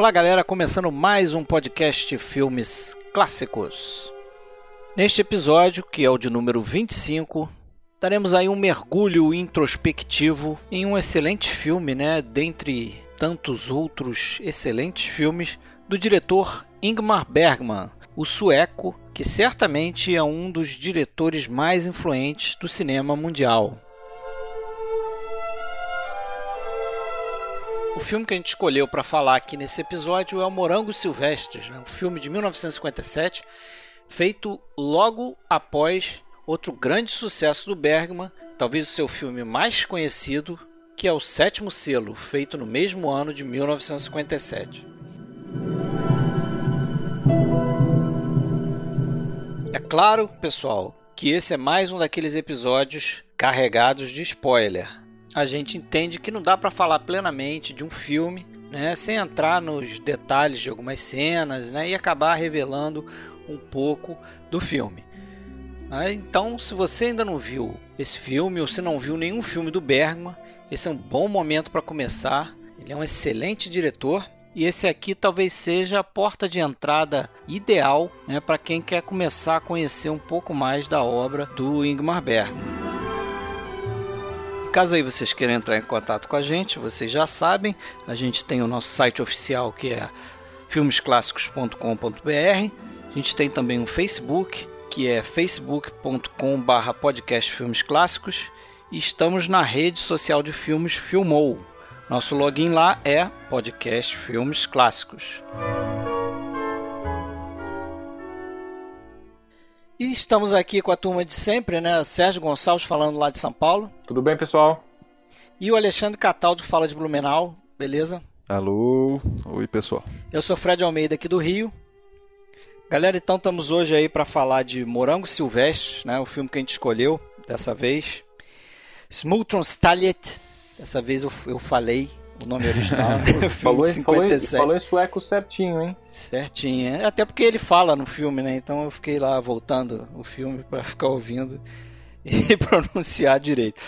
Olá, galera, começando mais um podcast Filmes Clássicos. Neste episódio, que é o de número 25, daremos aí um mergulho introspectivo em um excelente filme, né, dentre tantos outros excelentes filmes do diretor Ingmar Bergman, o sueco, que certamente é um dos diretores mais influentes do cinema mundial. O filme que a gente escolheu para falar aqui nesse episódio é o Morangos Silvestres, né? um filme de 1957, feito logo após outro grande sucesso do Bergman, talvez o seu filme mais conhecido, que é o Sétimo Selo, feito no mesmo ano de 1957. É claro, pessoal, que esse é mais um daqueles episódios carregados de spoiler. A gente entende que não dá para falar plenamente de um filme, né, sem entrar nos detalhes de algumas cenas, né, e acabar revelando um pouco do filme. Então, se você ainda não viu esse filme ou se não viu nenhum filme do Bergman, esse é um bom momento para começar. Ele é um excelente diretor e esse aqui talvez seja a porta de entrada ideal né, para quem quer começar a conhecer um pouco mais da obra do Ingmar Bergman. Caso aí vocês queiram entrar em contato com a gente, vocês já sabem, a gente tem o nosso site oficial que é filmesclassicos.com.br. A gente tem também um Facebook, que é facebook.com/barra podcast filmes clássicos. E estamos na rede social de filmes Filmou. Nosso login lá é Podcast Filmes Clássicos. E estamos aqui com a turma de sempre, né? Sérgio Gonçalves falando lá de São Paulo. Tudo bem, pessoal? E o Alexandre Cataldo fala de Blumenau, beleza? Alô, oi pessoal. Eu sou Fred Almeida aqui do Rio. Galera, então estamos hoje aí para falar de Morango Silvestre, né? O filme que a gente escolheu dessa vez. Smultron Stallet, Dessa vez eu, eu falei o nome original. Né? falou, 57. Falou, em, falou em sueco certinho, hein? Certinho. É. Até porque ele fala no filme, né? Então eu fiquei lá voltando o filme para ficar ouvindo e pronunciar direito.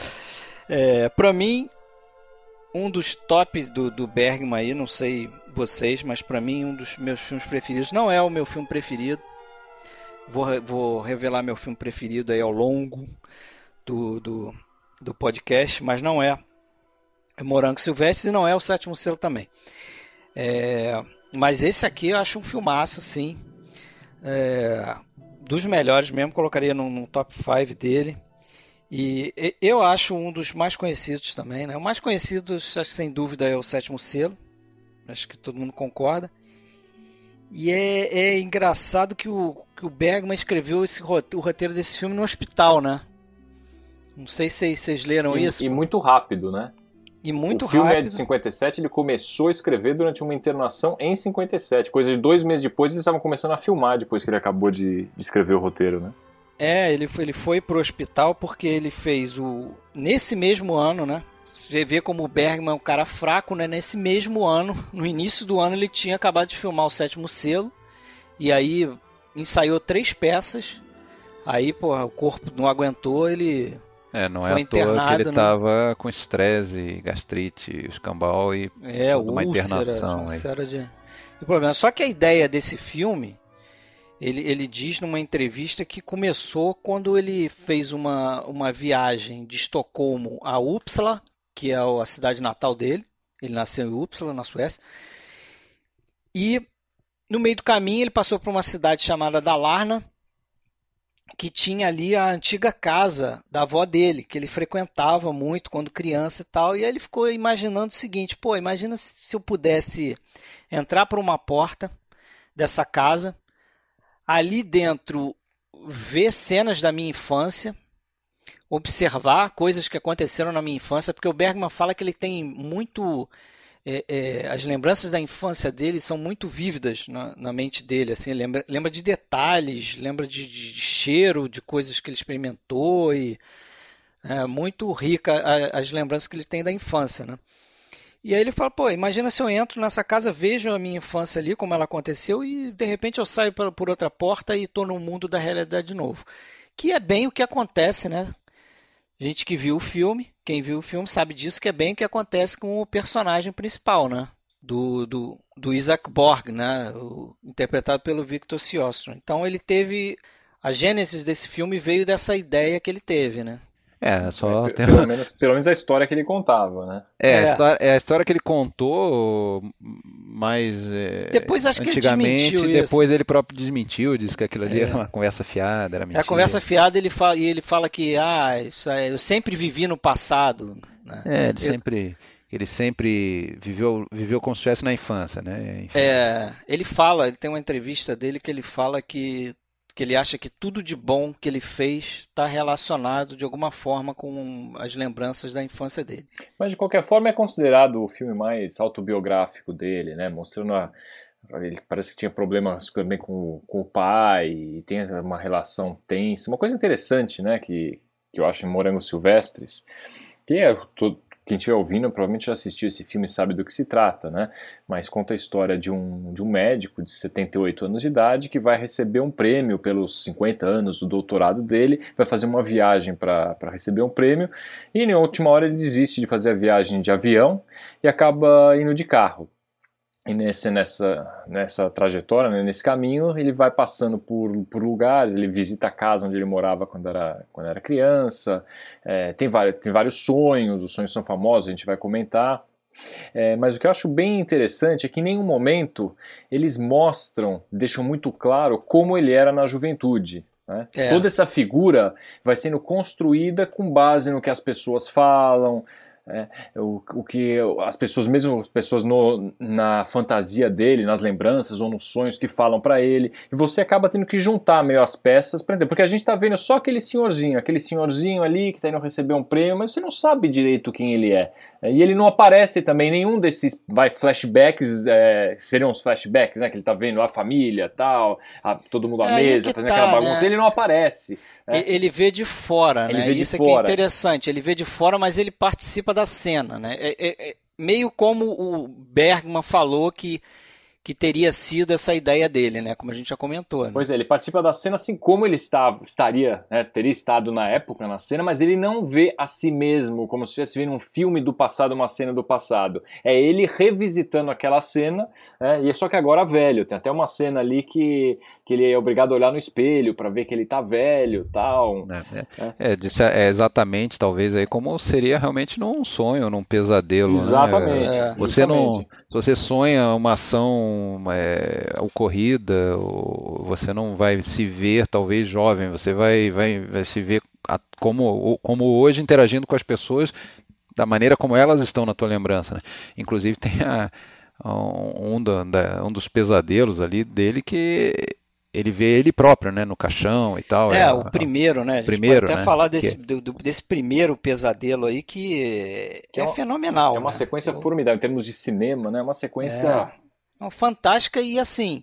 É, para mim, um dos tops do, do Bergman aí, não sei vocês, mas para mim um dos meus filmes preferidos, não é o meu filme preferido. Vou, vou revelar meu filme preferido aí ao longo do, do, do podcast, mas não é Morango Silvestre e não é o sétimo selo também. É, mas esse aqui eu acho um filmaço, sim. É, dos melhores mesmo, colocaria no, no top 5 dele. E eu acho um dos mais conhecidos também. Né? O mais conhecido, acho, sem dúvida, é o sétimo selo. Acho que todo mundo concorda. E é, é engraçado que o, que o Bergman escreveu esse, o roteiro desse filme no hospital, né? Não sei se vocês leram e, isso. E muito rápido, né? E muito o filme rápido. é de 57, ele começou a escrever durante uma internação em 57. Coisa de dois meses depois, eles estavam começando a filmar depois que ele acabou de, de escrever o roteiro, né? É, ele foi, ele foi pro hospital porque ele fez o. Nesse mesmo ano, né? Você vê como o Bergman é um cara fraco, né? Nesse mesmo ano, no início do ano, ele tinha acabado de filmar o sétimo selo. E aí ensaiou três peças. Aí, pô, o corpo não aguentou, ele é, não é à toa que ele estava no... com estresse, gastrite, escambau e é, uma internação. Aí. De... O problema, só que a ideia desse filme, ele, ele diz numa entrevista que começou quando ele fez uma, uma viagem de Estocolmo a Uppsala, que é a cidade natal dele. Ele nasceu em Uppsala, na Suécia. E no meio do caminho ele passou por uma cidade chamada Dalarna, que tinha ali a antiga casa da avó dele, que ele frequentava muito quando criança e tal. E aí ele ficou imaginando o seguinte: pô, imagina se eu pudesse entrar por uma porta dessa casa, ali dentro ver cenas da minha infância, observar coisas que aconteceram na minha infância, porque o Bergman fala que ele tem muito é, é, as lembranças da infância dele são muito vívidas na, na mente dele. Assim, lembra, lembra de detalhes, lembra de, de, de, cheiro, de coisas que ele experimentou e é muito rica a, as lembranças que ele tem da infância, né? E aí ele fala, pô, imagina se eu entro nessa casa, vejo a minha infância ali, como ela aconteceu, e de repente eu saio por, por outra porta e estou no mundo da realidade de novo. Que é bem o que acontece, né? Gente que viu o filme, quem viu o filme sabe disso, que é bem o que acontece com o personagem principal, né? Do, do, do Isaac Borg, né? O, interpretado pelo Victor Siostrom. Então ele teve a gênese desse filme veio dessa ideia que ele teve, né? É, só é, tem... pelo, menos, pelo menos a história que ele contava, né? É, é. A, história, é a história que ele contou, mas é, depois acho que ele depois ele próprio desmentiu, disse que aquilo ali é. era uma conversa fiada, era mentira. É a conversa fiada ele fala, e ele fala que ah, isso é, eu sempre vivi no passado. Né? É, ele eu... sempre ele sempre viveu, viveu como se estivesse na infância, né? Enfim. É, ele fala, ele tem uma entrevista dele que ele fala que que ele acha que tudo de bom que ele fez está relacionado de alguma forma com as lembranças da infância dele. Mas de qualquer forma é considerado o filme mais autobiográfico dele, né? Mostrando a, ele parece que tinha problemas também com, com o pai e tem uma relação tensa. Uma coisa interessante, né? Que, que eu acho em Morangos Silvestres, que é quem estiver ouvindo provavelmente já assistiu esse filme e sabe do que se trata, né? Mas conta a história de um, de um médico de 78 anos de idade que vai receber um prêmio pelos 50 anos do doutorado dele, vai fazer uma viagem para receber um prêmio e na última hora ele desiste de fazer a viagem de avião e acaba indo de carro. E nesse, nessa, nessa trajetória, né, nesse caminho, ele vai passando por, por lugares, ele visita a casa onde ele morava quando era, quando era criança, é, tem, vários, tem vários sonhos, os sonhos são famosos, a gente vai comentar. É, mas o que eu acho bem interessante é que em nenhum momento eles mostram, deixam muito claro como ele era na juventude. Né? É. Toda essa figura vai sendo construída com base no que as pessoas falam, é, o, o que as pessoas, mesmo as pessoas no, na fantasia dele, nas lembranças ou nos sonhos que falam para ele, e você acaba tendo que juntar meio as peças para entender, porque a gente tá vendo só aquele senhorzinho, aquele senhorzinho ali que tá indo receber um prêmio, mas você não sabe direito quem ele é. E ele não aparece também nenhum desses vai flashbacks, é, seriam os flashbacks, né, que ele tá vendo a família, tal, a, todo mundo à é mesa, fazendo tá, aquela bagunça, né? ele não aparece. É. Ele vê de fora, ele né? Vê de Isso fora. é interessante. Ele vê de fora, mas ele participa da cena, né? É, é, é meio como o Bergman falou que que teria sido essa ideia dele, né? Como a gente já comentou. Né? Pois é, ele participa da cena assim como ele estava, estaria, né? teria estado na época na cena, mas ele não vê a si mesmo como se estivesse vendo um filme do passado, uma cena do passado. É ele revisitando aquela cena, né? e é só que agora velho. Tem até uma cena ali que, que ele é obrigado a olhar no espelho para ver que ele tá velho, tal. É, é, é. é, é exatamente, talvez aí como seria realmente num sonho, num pesadelo. Né? Exatamente. Né? Você justamente. não você sonha uma ação é, ocorrida, você não vai se ver talvez jovem, você vai, vai, vai se ver como, como hoje interagindo com as pessoas da maneira como elas estão na tua lembrança. Né? Inclusive tem a, um, da, um dos pesadelos ali dele que ele vê ele próprio, né, no caixão e tal. É, é o primeiro, né? A gente primeiro, pode até né? falar desse, que... do, desse primeiro pesadelo aí que, que é, é fenomenal. É uma né? sequência formidável em termos de cinema, né? É uma sequência é, fantástica e assim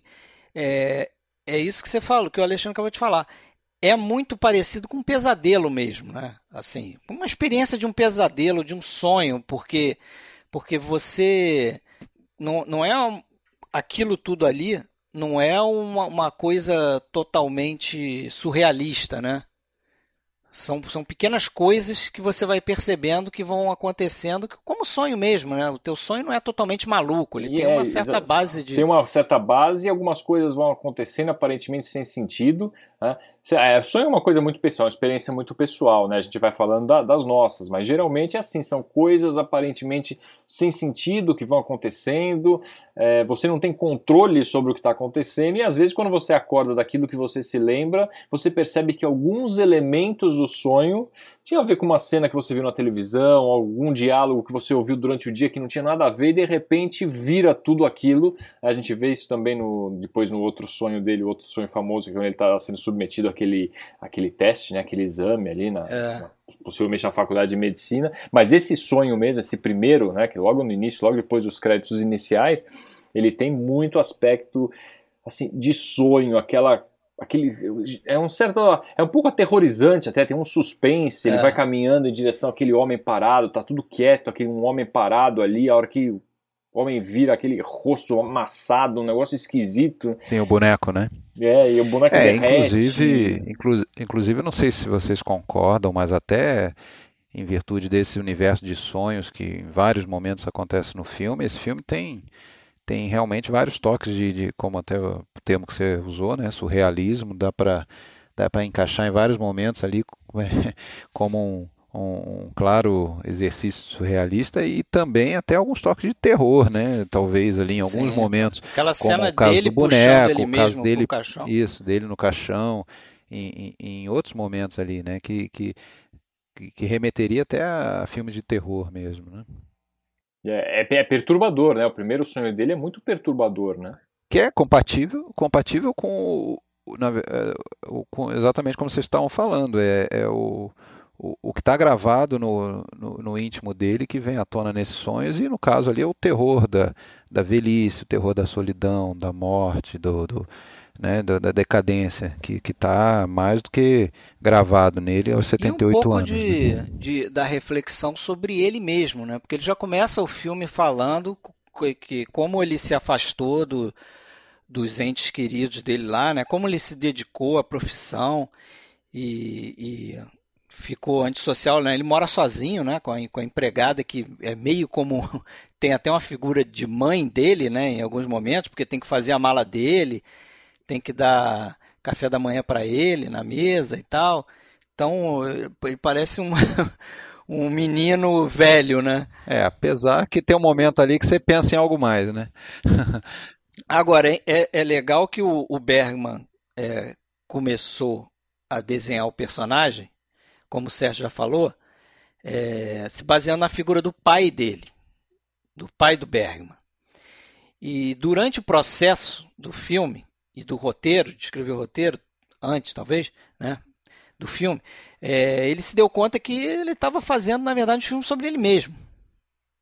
é, é isso que você falou, que o Alexandre acabou de falar. É muito parecido com um pesadelo mesmo, né? Assim, uma experiência de um pesadelo, de um sonho, porque porque você não, não é aquilo tudo ali não é uma, uma coisa totalmente surrealista, né? São, são pequenas coisas que você vai percebendo que vão acontecendo, como sonho mesmo, né? O teu sonho não é totalmente maluco, ele e tem é, uma certa base de. Tem uma certa base e algumas coisas vão acontecendo aparentemente sem sentido. Né? É, sonho é uma coisa muito pessoal, uma experiência muito pessoal, né? A gente vai falando da, das nossas, mas geralmente é assim, são coisas aparentemente sem sentido que vão acontecendo, é, você não tem controle sobre o que está acontecendo, e às vezes quando você acorda daquilo que você se lembra, você percebe que alguns elementos do sonho tinha a ver com uma cena que você viu na televisão, algum diálogo que você ouviu durante o dia que não tinha nada a ver, e de repente vira tudo aquilo. A gente vê isso também no, depois no outro sonho dele, outro sonho famoso, que quando ele está sendo submetido àquele, àquele teste, né, aquele exame ali na, é. na possivelmente na faculdade de medicina, mas esse sonho mesmo, esse primeiro, né, que logo no início, logo depois dos créditos iniciais, ele tem muito aspecto assim de sonho, aquela aquele é um certo é um pouco aterrorizante até tem um suspense é. ele vai caminhando em direção àquele homem parado tá tudo quieto aquele um homem parado ali a hora que o homem vira aquele rosto amassado um negócio esquisito. Tem o boneco né? É e o boneco é, inclusive inclu, inclusive não sei se vocês concordam mas até em virtude desse universo de sonhos que em vários momentos acontece no filme esse filme tem tem realmente vários toques de, de como até o termo que você usou, né, surrealismo, dá para dá para encaixar em vários momentos ali como um, um, um, claro exercício surrealista e também até alguns toques de terror, né? Talvez ali em alguns Sim. momentos. Aquela cena dele boneco, ele mesmo dele, caixão. Isso, dele no caixão, em, em, em, outros momentos ali, né? Que, que, que remeteria até a filmes de terror mesmo, né? É, é, é, perturbador, né? O primeiro sonho dele é muito perturbador, né? Que é compatível, compatível com, na, é, com exatamente como vocês estavam falando. É, é o, o, o, que está gravado no, no, no, íntimo dele que vem à tona nesses sonhos, e no caso ali é o terror da, da velhice, o terror da solidão, da morte, do, do né, da, da, decadência, que está mais do que gravado nele aos 78 e um pouco anos. De, né? de, da reflexão sobre ele mesmo, né? porque ele já começa o filme falando que como ele se afastou do, dos entes queridos dele lá, né? como ele se dedicou à profissão e, e ficou antissocial, né? ele mora sozinho né? com, a, com a empregada que é meio como tem até uma figura de mãe dele né? em alguns momentos, porque tem que fazer a mala dele tem que dar café da manhã para ele na mesa e tal. Então, ele parece um, um menino velho, né? É, apesar que tem um momento ali que você pensa em algo mais, né? Agora, é, é legal que o, o Bergman é, começou a desenhar o personagem, como o Sérgio já falou, é, se baseando na figura do pai dele, do pai do Bergman. E durante o processo do filme, e do roteiro, de escrever o roteiro, antes talvez, né, do filme, é, ele se deu conta que ele estava fazendo, na verdade, um filme sobre ele mesmo.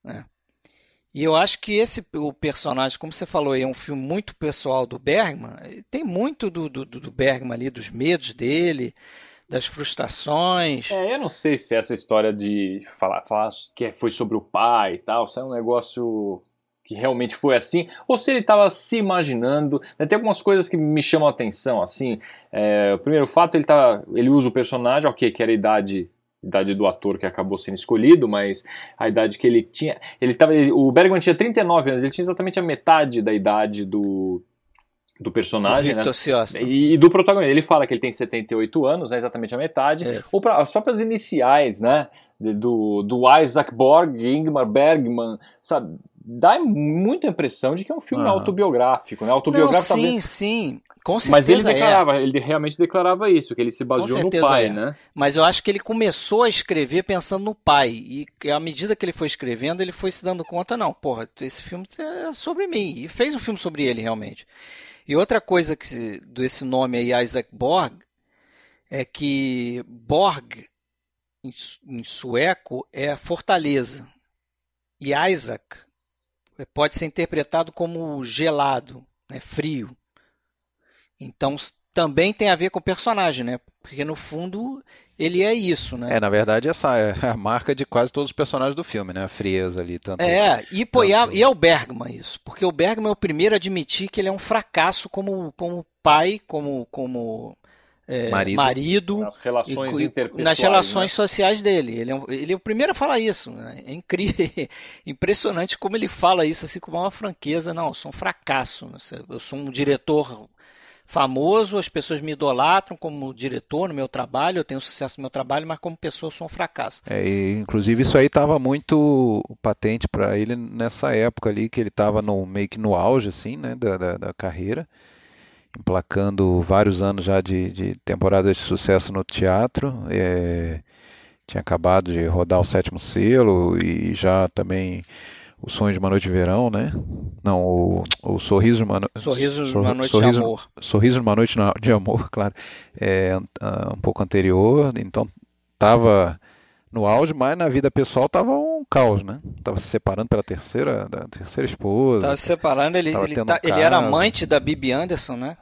Né? E eu acho que esse o personagem, como você falou, é um filme muito pessoal do Bergman. Tem muito do, do, do Bergman ali, dos medos dele, das frustrações. É, eu não sei se essa história de falar, falar que foi sobre o pai e tal, se é um negócio que realmente foi assim, ou se ele estava se imaginando. Né? Tem algumas coisas que me chamam a atenção, assim. É, o primeiro fato, ele, tá, ele usa o personagem, ok, que era a idade idade do ator que acabou sendo escolhido, mas a idade que ele tinha, ele tava, ele, o Bergman tinha 39 anos, ele tinha exatamente a metade da idade do do personagem, né? E, e, do protagonista. Ele fala que ele tem 78 anos, né? exatamente a metade. É. Ou pra, as próprias iniciais, né? Do, do Isaac Borg, Ingmar Bergman, sabe? dá muita impressão de que é um filme autobiográfico, né? Autobiográfico Não, sim, talvez... sim, com certeza. Mas ele declarava, é. ele realmente declarava isso, que ele se baseou no pai, é. né? Mas eu acho que ele começou a escrever pensando no pai e à medida que ele foi escrevendo, ele foi se dando conta, não, porra, esse filme é sobre mim e fez um filme sobre ele realmente. E outra coisa que desse nome aí Isaac Borg é que Borg em sueco é fortaleza e Isaac pode ser interpretado como gelado, né, frio. Então também tem a ver com o personagem, né? Porque no fundo ele é isso, né? É, na verdade essa é a marca de quase todos os personagens do filme, né? A frieza ali tanto. É, e, pô, tanto... e é o Bergman isso, porque o Bergman é o primeiro a admitir que ele é um fracasso como, como pai, como como é, marido. marido. nas relações e, interpessoais. Nas relações né? sociais dele. Ele é, ele é, o primeiro a falar isso. Né? É incrível, impressionante como ele fala isso assim com uma franqueza. Não, eu sou um fracasso. Eu sou um diretor famoso, as pessoas me idolatram como diretor no meu trabalho, eu tenho sucesso no meu trabalho, mas como pessoa eu sou um fracasso. É, inclusive isso aí estava muito patente para ele nessa época ali que ele estava no meio que no auge assim, né, da, da, da carreira emplacando vários anos já de, de temporadas de sucesso no teatro. É, tinha acabado de rodar o sétimo selo e já também o Sonho de uma Noite de Verão, né? Não, o, o Sorriso de uma, no... Sorriso de uma Noite Sorriso, de Amor. Sorriso de uma Noite de Amor, claro. É, um pouco anterior, então estava no auge, mas na vida pessoal estava um caos, né? Tava se separando pela terceira, da terceira esposa. Tava se separando, ele, ele, tá, ele, era amante da Bibi Anderson, né?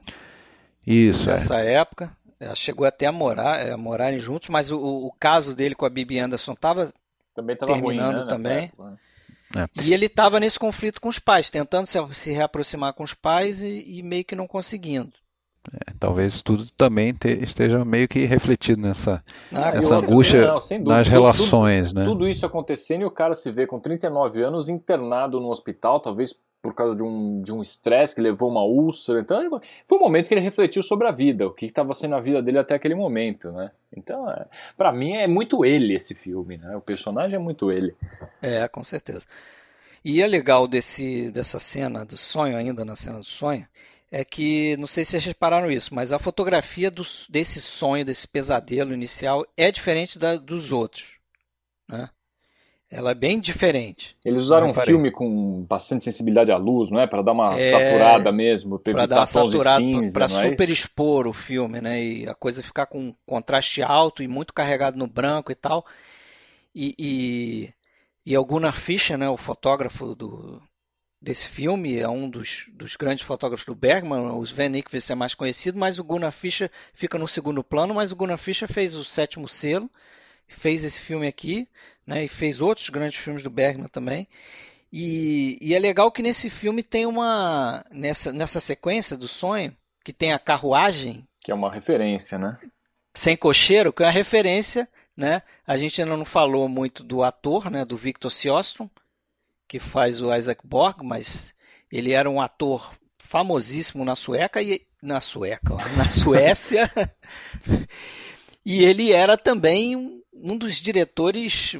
Isso. Nessa é. época. Ela chegou até a morar, a é, morarem juntos, mas o, o caso dele com a Bibi Anderson estava terminando ruim, né? também. Época, né? É. E ele estava nesse conflito com os pais, tentando se, se reaproximar com os pais e, e meio que não conseguindo. É, talvez tudo também te, esteja meio que refletido nessa, ah, nessa angústia não, nas relações. Tudo, né? tudo isso acontecendo e o cara se vê com 39 anos internado no hospital, talvez por causa de um de um estresse que levou uma úlcera. Então, foi um momento que ele refletiu sobre a vida, o que estava sendo a vida dele até aquele momento, né? Então, é, para mim é muito ele esse filme, né? O personagem é muito ele. É, com certeza. E é legal desse dessa cena do sonho ainda na cena do sonho é que, não sei se vocês repararam isso, mas a fotografia do, desse sonho, desse pesadelo inicial, é diferente da, dos outros. Né? Ela é bem diferente. Eles usaram um filme com bastante sensibilidade à luz, não é? Para dar uma é, saturada mesmo, para dar uma saturada, para é super expor o filme, né? E a coisa ficar com contraste alto e muito carregado no branco e tal. E, e, e o Gunnar Fischer, né, o fotógrafo do, desse filme, é um dos, dos grandes fotógrafos do Bergman, o Sven Nykvist é mais conhecido, mas o Gunnar Fischer fica no segundo plano, mas o Gunnar Fischer fez o Sétimo Selo, fez esse filme aqui, né, e fez outros grandes filmes do Bergman também, e, e é legal que nesse filme tem uma, nessa, nessa sequência do sonho, que tem a carruagem... Que é uma referência, né? Sem cocheiro, que é uma referência, né? A gente ainda não falou muito do ator, né, do Victor Sjostrom, que faz o Isaac Borg, mas ele era um ator famosíssimo na Sueca e na Sueca, ó, na Suécia. e ele era também um, um dos diretores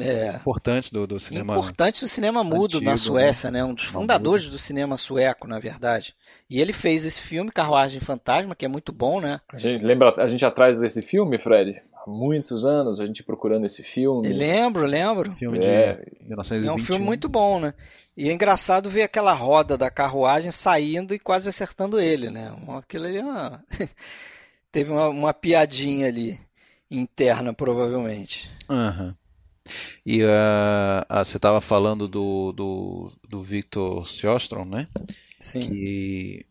é, importantes do, do cinema importantes do cinema mudo antigo, na Suécia, né? Um dos fundadores do cinema sueco, na verdade. E ele fez esse filme Carruagem Fantasma, que é muito bom, né? A gente lembra, a gente atrás desse filme, Fred? muitos anos a gente procurando esse filme. lembro, lembro. Filme de é, 1920. É um filme muito bom, né? E é engraçado ver aquela roda da carruagem saindo e quase acertando ele, né? Aquilo ali é uma... teve uma, uma, piadinha ali interna, provavelmente. Uhum. E uh, uh, você estava falando do, do, do Victor Sjostrom, né? Sim. Que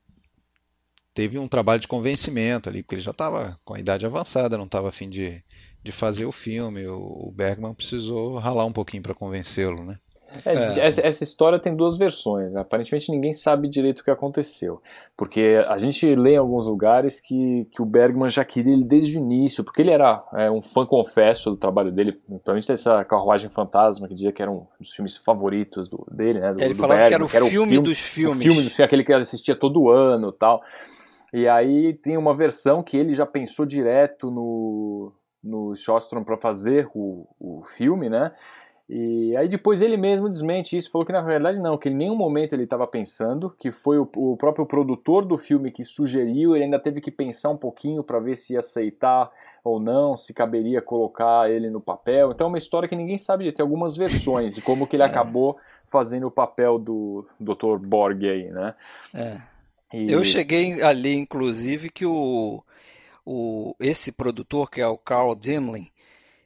teve um trabalho de convencimento ali, porque ele já estava com a idade avançada, não estava afim de, de fazer o filme. O Bergman precisou ralar um pouquinho para convencê-lo, né? É, é. Essa, essa, história tem duas versões. Né? Aparentemente ninguém sabe direito o que aconteceu. Porque a gente lê em alguns lugares que, que o Bergman já queria ele desde o início, porque ele era é, um fã confesso do trabalho dele. Principalmente essa Carruagem Fantasma, que dizia que era um dos filmes favoritos do, dele, né? Do, ele do falava Bergman, que era o, que era filme, filme dos filmes. O filme dos filmes, aquele que ele assistia todo ano tal. E aí tem uma versão que ele já pensou direto no, no Shostrom para fazer o, o filme, né? E aí depois ele mesmo desmente isso, falou que na verdade não, que em nenhum momento ele estava pensando, que foi o, o, próprio produtor do filme que sugeriu, ele ainda teve que pensar um pouquinho para ver se ia aceitar ou não, se caberia colocar ele no papel. Então é uma história que ninguém sabe, tem algumas versões de como que ele é. acabou fazendo o papel do Dr. Borg aí, né? É. E... Eu cheguei ali, inclusive, que o, o, esse produtor, que é o Carl Dimling,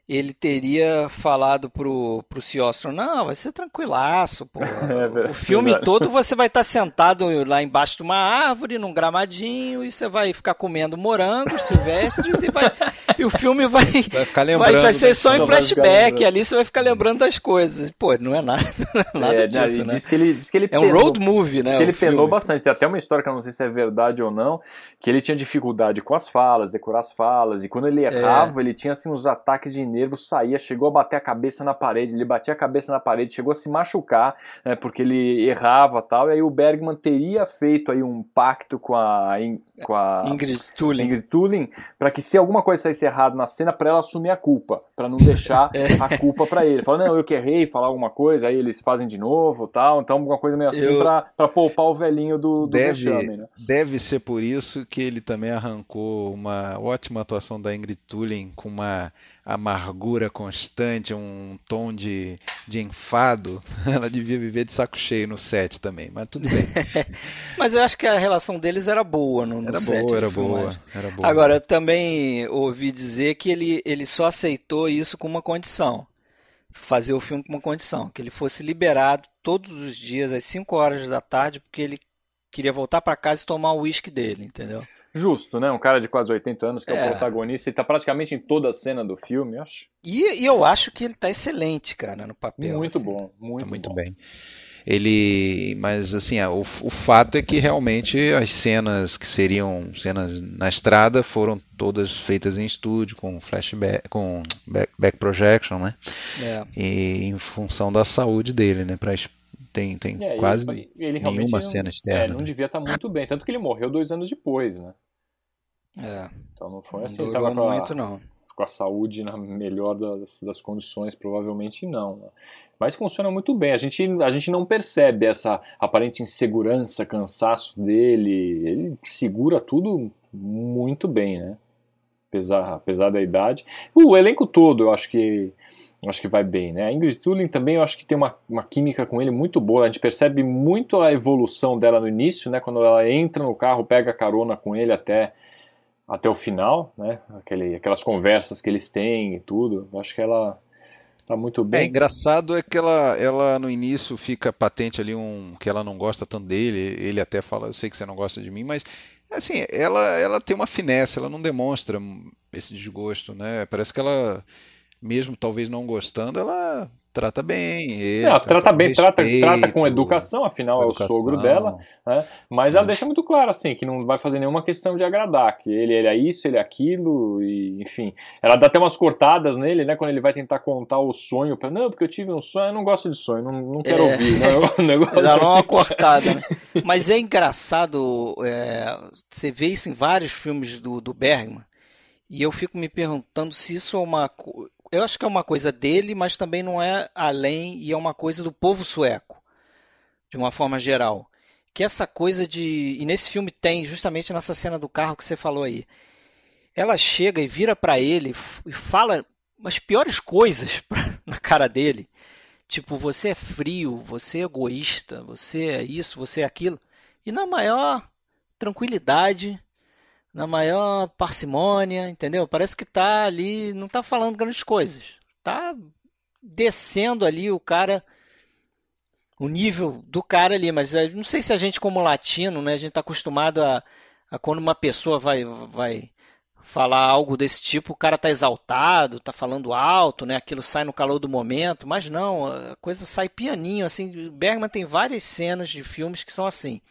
ele teria falado pro, pro Ciostro, não, vai ser tranquilaço, pô. É, o filme verdade. todo você vai estar tá sentado lá embaixo de uma árvore, num gramadinho, e você vai ficar comendo morangos silvestres e vai. E o filme vai. Vai ficar lembrando. Vai, vai ser só em flashback, ali você vai ficar lembrando das coisas. Pô, não é nada, nada é, disso, né? Diz que ele, diz que ele é um road movie, né? Diz que ele penou filme. bastante. Tem até uma história que eu não sei se é verdade ou não, que ele tinha dificuldade com as falas, decorar as falas, e quando ele é. errava, é. ele tinha assim uns ataques de nervo, saía, chegou a bater a cabeça na parede, ele batia a cabeça na parede, chegou a se machucar, né, porque ele errava tal, e aí o Bergman teria feito aí um pacto com a, com a Ingrid Tulin, Ingrid Tulin para que se alguma coisa saísse errado na cena, para ela assumir a culpa, para não deixar é. a culpa para ele. Fala, não, eu que errei, falar alguma coisa, aí eles fazem de novo tal, então alguma coisa meio assim eu... para poupar o velhinho do, do deve, vexame, né? Deve ser por isso que ele também arrancou uma ótima atuação da Ingrid Tulin com uma amargura constante, um tom de, de enfado, ela devia viver de saco cheio no set também, mas tudo bem. mas eu acho que a relação deles era boa no, no era set. Boa, era boa, era boa. Agora, eu também ouvi dizer que ele, ele só aceitou isso com uma condição. Fazer o filme com uma condição, que ele fosse liberado todos os dias às 5 horas da tarde, porque ele queria voltar para casa e tomar o uísque dele, entendeu? Justo, né? Um cara de quase 80 anos que é, é o protagonista e tá praticamente em toda a cena do filme, acho. E, e eu acho que ele tá excelente, cara, no papel. Muito assim. bom, muito, tá muito bom. bem. Ele, mas assim, o, o fato é que realmente as cenas que seriam cenas na estrada foram todas feitas em estúdio com flashback, com back, back projection, né? É. E em função da saúde dele, né? Para tem, tem é, quase ele, ele nenhuma cena externa. É, não devia estar tá muito bem, tanto que ele morreu dois anos depois, né? É. Então não foi assim, não tava com a, muito não. Com a saúde na melhor das, das condições, provavelmente não. Né? Mas funciona muito bem. A gente, a gente não percebe essa aparente insegurança, cansaço dele. Ele segura tudo muito bem, né? Apesar, apesar da idade. O elenco todo, eu acho que acho que vai bem, né? A Ingrid Tulin também, eu acho que tem uma, uma química com ele muito boa. A gente percebe muito a evolução dela no início, né? Quando ela entra no carro, pega carona com ele até até o final, né? Aquele, aquelas conversas que eles têm e tudo. Eu acho que ela tá muito bem. É engraçado é que ela, ela no início fica patente ali um que ela não gosta tanto dele. Ele até fala, eu sei que você não gosta de mim, mas assim, ela ela tem uma finesse, ela não demonstra esse desgosto, né? Parece que ela mesmo talvez não gostando, ela trata bem. Ele, ela trata, trata bem, respeito, trata, trata com educação, afinal educação. é o sogro dela, né? mas ela é. deixa muito claro assim que não vai fazer nenhuma questão de agradar, que ele, ele é isso, ele é aquilo, e enfim. Ela dá até umas cortadas nele, né? Quando ele vai tentar contar o sonho para não, porque eu tive um sonho, eu não gosto de sonho, não, não quero é. ouvir. Não, negócio dá uma cortada, né? Mas é engraçado, é, você vê isso em vários filmes do, do Bergman. E eu fico me perguntando se isso é uma eu acho que é uma coisa dele, mas também não é além e é uma coisa do povo sueco, de uma forma geral. Que essa coisa de. E nesse filme tem, justamente nessa cena do carro que você falou aí. Ela chega e vira para ele e fala as piores coisas na cara dele. Tipo, você é frio, você é egoísta, você é isso, você é aquilo. E na maior tranquilidade, na maior parcimônia, entendeu? Parece que tá ali, não tá falando grandes coisas. Tá descendo ali o cara o nível do cara ali, mas eh, não sei se a gente como latino, né, a gente tá acostumado a, a quando uma pessoa vai vai falar algo desse tipo, o cara tá exaltado, tá falando alto, né? Aquilo sai no calor do momento, mas não, a coisa sai pianinho assim. Bergman tem várias cenas de filmes que são assim.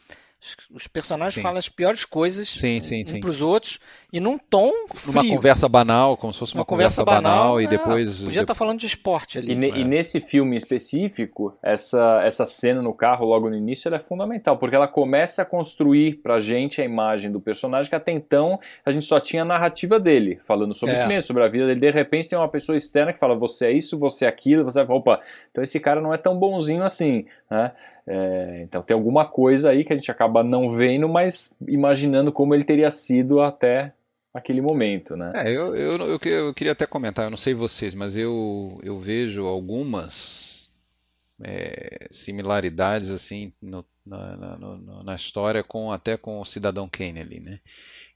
Os personagens sim. falam as piores coisas sim, sim, uns para os outros e num tom frio. Uma conversa banal, como se fosse uma, uma conversa, conversa, banal, banal e é, depois... Podia estar tá falando de esporte ali. E, ne, é. e, nesse filme específico, essa, essa cena no carro logo no início é fundamental, porque ela começa a construir para a gente a imagem do personagem que até então a gente só tinha a narrativa dele, falando sobre é. si mesmo, sobre a vida dele. De repente tem uma pessoa externa que fala, você é isso, você é aquilo, você é... Opa, então esse cara não é tão bonzinho assim, né? É, então tem alguma coisa aí que a gente acaba não vendo, mas imaginando como ele teria sido até aquele momento, né? É, eu, eu, eu, eu, queria até comentar, eu não sei vocês, mas eu, eu vejo algumas é, similaridades assim no, na, na, na, história com até com o Cidadão Kane ali, né?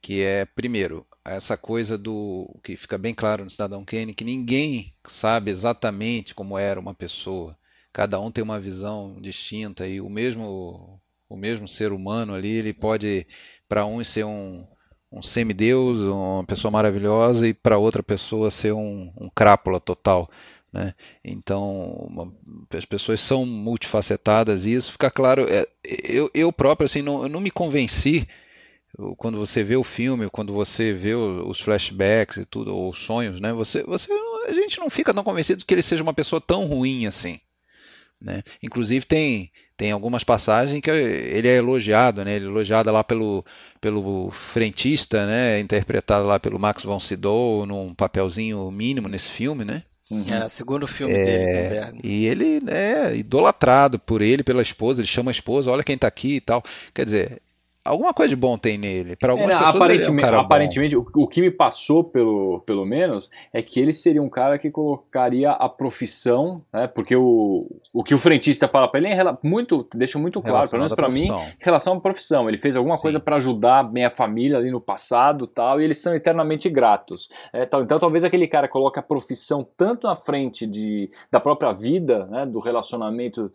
Que é primeiro essa coisa do que fica bem claro no Cidadão Kane que ninguém sabe exatamente como era uma pessoa cada um tem uma visão distinta e o mesmo o mesmo ser humano ali ele pode para um ser um, um semideus uma pessoa maravilhosa e para outra pessoa ser um, um crápula total né? Então, uma, as pessoas são multifacetadas e isso fica claro. É, eu, eu próprio assim, não, eu não me convenci quando você vê o filme, quando você vê os flashbacks e tudo, ou os sonhos, né? Você, você, a gente não fica tão convencido que ele seja uma pessoa tão ruim assim. Né? Inclusive tem, tem algumas passagens que ele é elogiado, né? ele é elogiado lá pelo, pelo frentista, né? interpretado lá pelo Max von Sydow num papelzinho mínimo nesse filme, né? Uhum. É, o segundo filme é, dele. E ele é idolatrado por ele, pela esposa, ele chama a esposa, olha quem está aqui e tal. Quer dizer, alguma coisa de bom tem nele. Para algumas é, pessoas aparentemente, é um aparentemente o, o, que me passou pelo, pelo menos é que ele seria um cara que colocaria a profissão, né? Porque o, o que o frentista fala para ele é muito deixa muito claro, pelo menos para mim, em relação à profissão. Ele fez alguma Sim. coisa para ajudar minha família ali no passado, tal, e eles são eternamente gratos. É, tal, então talvez aquele cara coloque a profissão tanto na frente de, da própria vida, né? Do relacionamento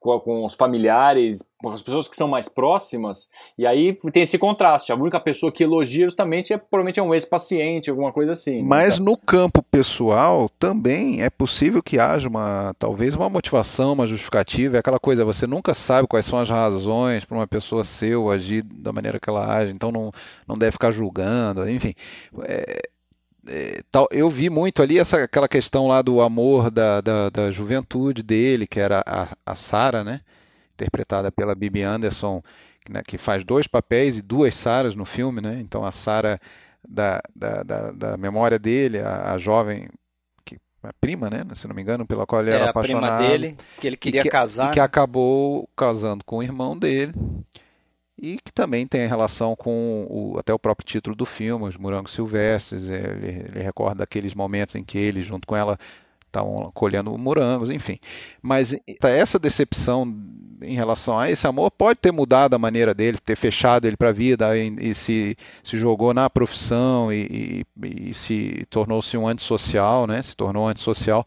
com, com, os familiares, com as pessoas que são mais próximas, e aí tem esse contraste. A única pessoa que elogia justamente é provavelmente é um ex-paciente, alguma coisa assim. Né? Mas no campo pessoal também é possível que haja uma, talvez uma motivação, uma justificativa, é aquela coisa, você nunca sabe quais são as razões para uma pessoa ser ou agir da maneira que ela age, então não, não deve ficar julgando, enfim. É, eu vi muito ali essa, aquela questão lá do amor da, da, da juventude dele, que era a, a Sara, né? interpretada pela Bibi Anderson, né, que faz dois papéis e duas Saras no filme, né? Então a Sara da, da, da, da, memória dele, a, a jovem a prima, né, se não me engano, pela qual ele é, era apaixonado. a prima dele, que ele queria que, casar. E que acabou casando com o irmão dele. E que também tem relação com o, até o próprio título do filme, Os Morangos Silvestres. Ele, ele recorda aqueles momentos em que ele, junto com ela, estavam colhendo morangos, enfim. Mas essa decepção em relação a esse amor pode ter mudado a maneira dele, ter fechado ele para a vida e, e, se, se jogou na profissão e, e, e se tornou-se um antissocial, né? se tornou um antissocial.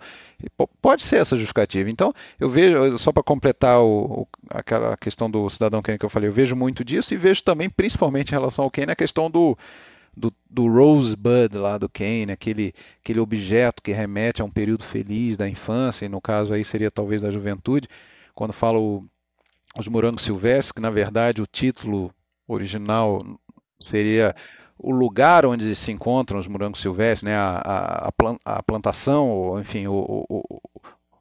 Pode ser essa justificativa. Então, eu vejo, só para completar o, o, aquela questão do cidadão Kane que eu falei, eu vejo muito disso e vejo também, principalmente em relação ao Kane, a questão do, do, do Rosebud lá do Kane, aquele, aquele objeto que remete a um período feliz da infância, e no caso aí seria talvez da juventude, quando falo os morangos silvestres, que na verdade o título original seria o lugar onde se encontram os morangos silvestres, né, a, a, a plantação, enfim, o, o,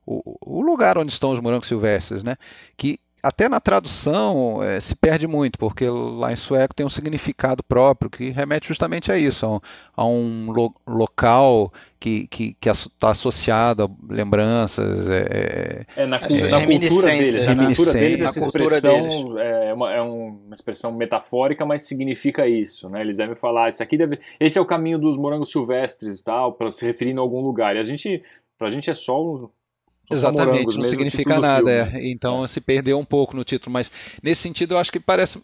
o, o, lugar onde estão os morangos silvestres, né, que até na tradução é, se perde muito, porque lá em sueco tem um significado próprio que remete justamente a isso, a um, a um lo, local que está associado a lembranças. É, é, é na, é, na cultura deles, né? na cultura deles essa expressão deles. É, uma, é uma expressão metafórica, mas significa isso. Né? Eles devem falar, esse aqui deve, esse é o caminho dos morangos silvestres, tal, para se referir a algum lugar. E a gente, para a gente é só Exatamente, não significa nada. É. Então é. se perdeu um pouco no título, mas nesse sentido eu acho que parece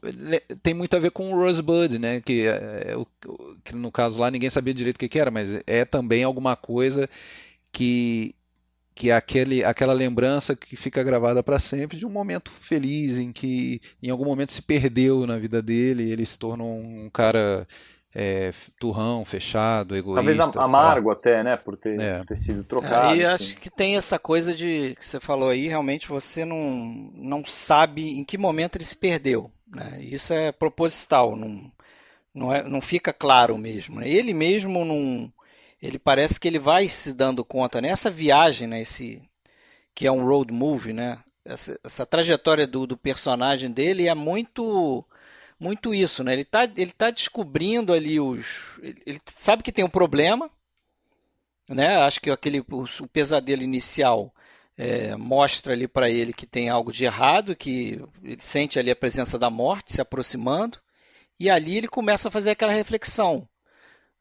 tem muito a ver com o Rosebud, né? Que, é, é que no caso lá ninguém sabia direito o que, que era, mas é também alguma coisa que que é aquele, aquela lembrança que fica gravada para sempre de um momento feliz em que em algum momento se perdeu na vida dele, e ele se tornou um cara é, turrão, fechado, egoísta. Talvez amargo até, né? Por ter, é. por ter sido trocado. É, e acho que tem essa coisa de que você falou aí, realmente você não, não sabe em que momento ele se perdeu. Né? Isso é proposital, não, não, é, não fica claro mesmo. Né? Ele mesmo não. Ele parece que ele vai se dando conta nessa viagem, né? Esse, que é um road movie, né? Essa, essa trajetória do, do personagem dele é muito muito isso, né? Ele está ele tá descobrindo ali os. Ele sabe que tem um problema, né? Acho que aquele o, o pesadelo inicial é, mostra ali para ele que tem algo de errado, que ele sente ali a presença da morte se aproximando, e ali ele começa a fazer aquela reflexão,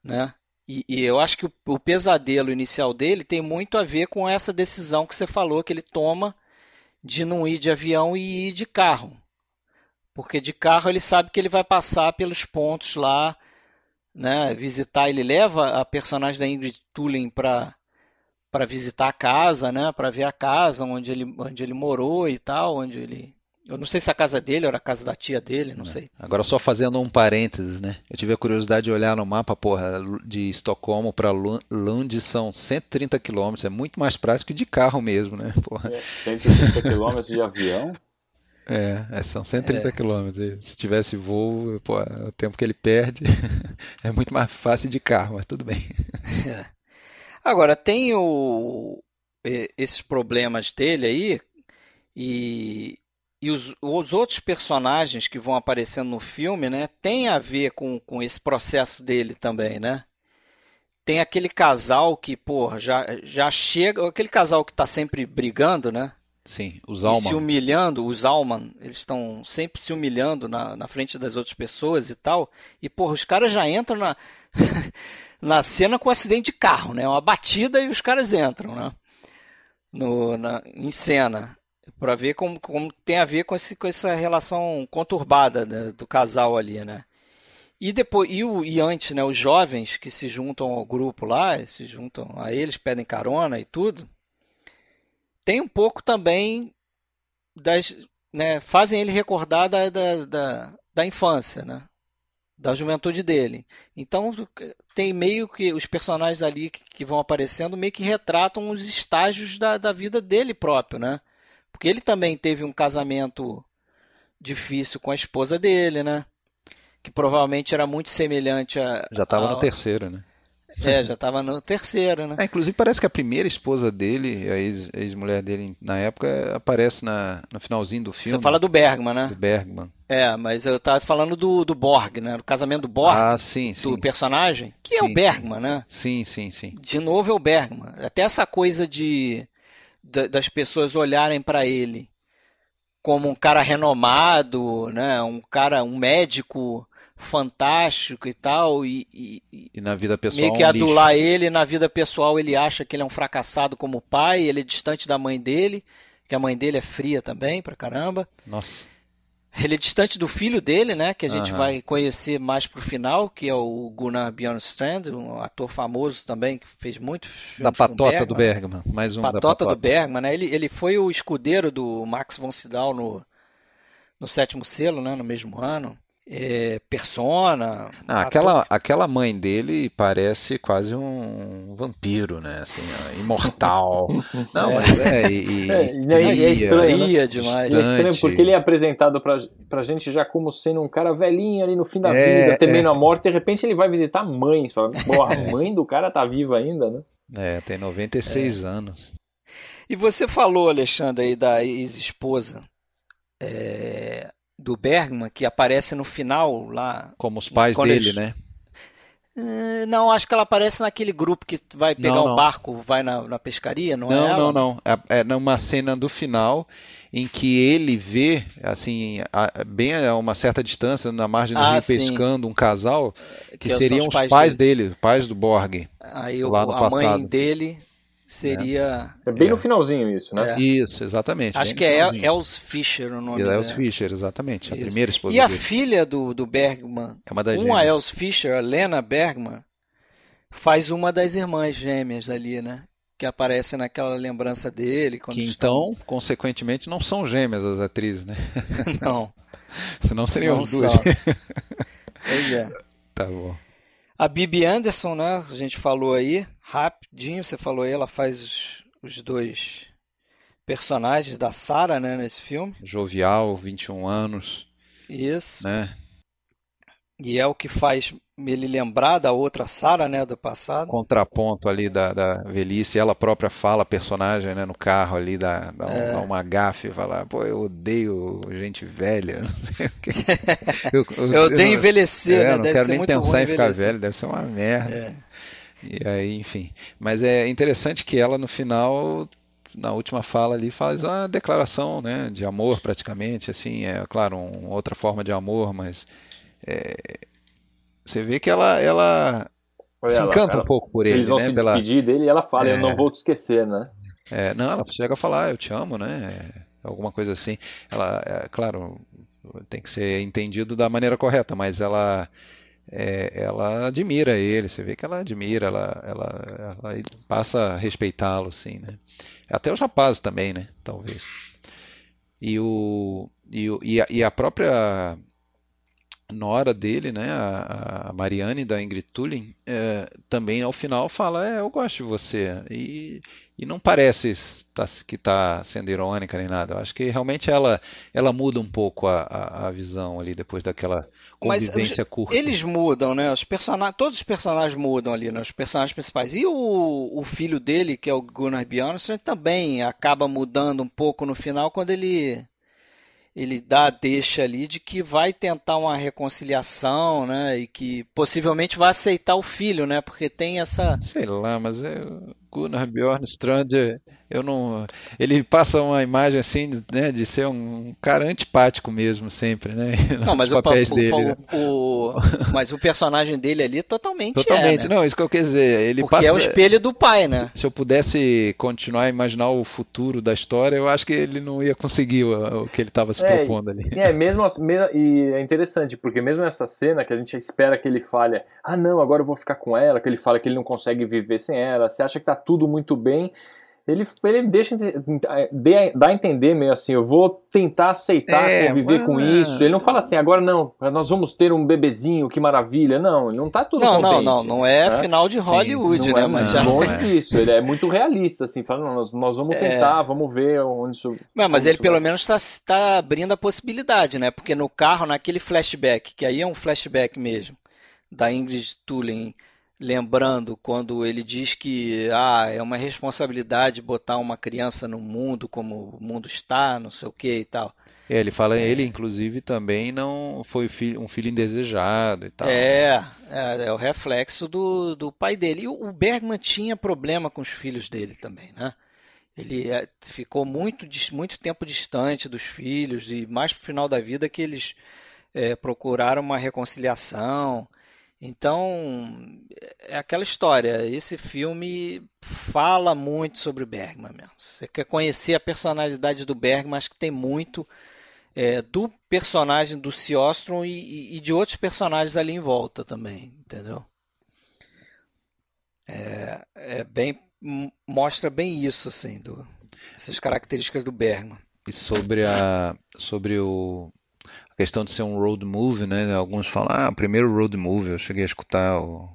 né? E, e eu acho que o, o pesadelo inicial dele tem muito a ver com essa decisão que você falou que ele toma de não ir de avião e ir de carro. Porque de carro ele sabe que ele vai passar pelos pontos lá, né, visitar, ele leva a personagem da Ingrid Tulin para para visitar a casa, né, para ver a casa onde ele onde ele morou e tal, onde ele eu não sei se a casa dele era a casa da tia dele, não é. sei. Agora só fazendo um parênteses, né? Eu tive a curiosidade de olhar no mapa, porra, de Estocolmo para Lund são 130 quilômetros, é muito mais prático que de carro mesmo, né? Porra. É, 130 quilômetros de avião? É, é são 130 é. quilômetros. Se tivesse voo, pô, o tempo que ele perde é muito mais fácil de carro, mas tudo bem. É. Agora, tem o, esses problemas dele aí, e, e os, os, outros personagens que vão aparecendo no filme, né, tem a ver com, com esse processo dele também, né? Tem aquele casal que, pô, já, já chega. Aquele casal que está sempre brigando, né? Sim, os Alman. se humilhando, os Alman, eles estão sempre se humilhando na, na frente das outras pessoas e tal. E, porra, os caras já entram na, na cena com um acidente de carro, né? Uma batida e os caras entram, né? No, na, em cena. para ver como, como tem a ver com, esse, com essa relação conturbada né, do casal ali, né? E depois e, o, e antes, né, os jovens que se juntam ao grupo lá, se juntam a eles, pedem carona e tudo tem um pouco também das. Né, fazem ele recordar da, da, da, da infância, né? da juventude dele. Então tem meio que os personagens ali que, que, vão aparecendo meio que retratam os estágios da, da vida dele próprio, né? Porque ele também teve um casamento difícil com a esposa dele, né? Que provavelmente era muito semelhante a. Já estava no terceiro, né? É, já estava no terceiro, né? É, inclusive parece que a primeira esposa dele, a ex-mulher dele na época, aparece na, no finalzinho do filme. Você fala do Bergman, né? Do Bergman. É, mas eu tava falando do, do Borg, né? Do casamento do Borg. Ah, sim, sim. Do personagem, que sim, é o Bergman, né? Sim, sim, sim. De novo é o Bergman. Até essa coisa de, de das pessoas olharem para ele como um cara renomado, né? Um cara, um médico fantástico e tal, e, e, e na vida pessoal meio que adular ele, na vida pessoal ele acha que ele é um fracassado como pai, ele é distante da mãe dele, que a mãe dele é fria também, pra caramba. Nossa. Ele é distante do filho dele, né, que a gente uhum. vai conhecer mais pro final, que é o Gunnar Bjornstrand, um ator famoso também, que fez muito Da patota do Bergman, mais um patota, patota do Bergman, né, ele, ele foi o escudeiro do Max von Sydow no, no Sétimo Selo, né, no mesmo ano é, persona. Ah, aquela, aquela mãe dele parece quase um vampiro, né? Assim, ó, imortal. Não, é. mas é. E, é, e, e é estranho, né? demais. é estranho porque ele é apresentado pra, pra gente já como sendo um cara velhinho ali no fim da é, vida, temendo é. a morte. De repente ele vai visitar a mãe. Você fala, Pô, a mãe do cara tá viva ainda, né? É, tem 96 é. anos. E você falou, Alexandre, aí da ex-esposa. É, do Bergman, que aparece no final lá. Como os pais dele, eles... né? Uh, não, acho que ela aparece naquele grupo que vai pegar não, um barco, vai na, na, pescaria, não, não é ela? Não, não, É, é numa cena do final em que ele vê, assim, a, bem a uma certa distância, na margem do ah, rio, sim. pescando um casal, que, que seriam os pais, pais dele. dele, pais do Borg. Aí lá o, no a passado. mãe dele seria. É, bem é. no finalzinho isso, né? É. Isso, exatamente. Acho que é Els Fischer o nome dela. Els Fischer, exatamente. Isso. A primeira esposa E a dele. filha do, do Bergman, é uma das uma Els Fischer, a Lena Bergman, faz uma das irmãs gêmeas ali, né? Que aparece naquela lembrança dele. que estão... então, consequentemente, não são gêmeas as atrizes, né? Não. Senão seriam duas. pois é. Tá bom. A Bibi Anderson, né? A gente falou aí, rapidinho, você falou aí, ela faz os, os dois personagens da Sarah, né, nesse filme. Jovial, 21 anos. Isso. Né? E é o que faz ele lembrar da outra Sara, né, do passado. Contraponto ali da, da velhice, ela própria fala personagem, né, no carro ali, dá, dá, é. dá uma gafe, fala, pô, eu odeio gente velha, não sei o que. Eu, eu, eu odeio envelhecer, é, né, não deve quero nem pensar em ficar velho, deve ser uma merda. É. E aí, enfim. Mas é interessante que ela no final na última fala ali faz uma declaração né, de amor praticamente assim é claro uma outra forma de amor mas é, você vê que ela, ela se encanta ela, um pouco por ele. Eles vão né? se despedir dele e ela fala, é, eu não vou te esquecer, né? É, não, ela chega a falar, eu te amo, né? Alguma coisa assim. Ela, é, claro, tem que ser entendido da maneira correta, mas ela é, ela admira ele, você vê que ela admira, ela, ela, ela passa a respeitá-lo, assim, né? Até os rapazes também, né? Talvez. E, o, e, e, a, e a própria nora dele, né, a, a Mariane da Ingrid Tulin, é, também ao final fala, é, eu gosto de você. E, e não parece que está sendo irônica nem nada. Eu acho que realmente ela, ela muda um pouco a, a, a visão ali depois daquela convivência Mas, curta. Eles mudam, né? Os personagens, todos os personagens mudam ali, né? Os personagens principais. E o, o filho dele, que é o Gunnar Bjornsson, também acaba mudando um pouco no final quando ele ele dá a deixa ali de que vai tentar uma reconciliação, né? E que possivelmente vai aceitar o filho, né? Porque tem essa. Sei lá, mas é, Gunnar Bjornstrand, eu não. Ele passa uma imagem assim, né, de ser um cara antipático mesmo, sempre, né? Não, mas o, papéis o, dele, o, né? o, mas o personagem dele ali totalmente, totalmente. é, né? Não, isso que eu quero dizer. Ele Porque passa... é o espelho do pai, né? Se eu pudesse continuar a imaginar o futuro da história, eu acho que ele não ia conseguir o, o que ele estava se é, propondo ali. É, mesmo, e é interessante, porque mesmo essa cena que a gente espera que ele fale, ah, não, agora eu vou ficar com ela, que ele fala que ele não consegue viver sem ela, você acha que tá tudo muito bem ele, ele deixa dá a entender meio assim, eu vou tentar aceitar, é, conviver com isso. Ele não fala assim, agora não, nós vamos ter um bebezinho, que maravilha. Não, ele não tá tudo Não, contente, não, não, não é né? final de Hollywood, Sim, né? É, mas já... longe é. disso, ele é muito realista, assim, fala, não, nós, nós vamos é. tentar, vamos ver onde isso. Não, mas ele pelo vai. menos está tá abrindo a possibilidade, né? Porque no carro, naquele flashback, que aí é um flashback mesmo, da Ingrid Tulin lembrando quando ele diz que ah, é uma responsabilidade botar uma criança no mundo como o mundo está, não sei o que e tal. É, ele fala, ele inclusive também não foi filho, um filho indesejado e tal. É, é, é, o reflexo do, do pai dele. E o Bergman tinha problema com os filhos dele também, né? Ele é, ficou muito, muito tempo distante dos filhos e mais pro final da vida que eles é, procuraram uma reconciliação. Então, é aquela história. Esse filme fala muito sobre o Bergman mesmo. Você quer conhecer a personalidade do Bergman, acho que tem muito é, do personagem do Seostrom e, e, de outros personagens ali em volta também, entendeu? É, é bem mostra bem isso assim, do, essas características do Bergman. E sobre a sobre o questão de ser um road movie, né? Alguns falam, ah, primeiro road movie. Eu cheguei a escutar o,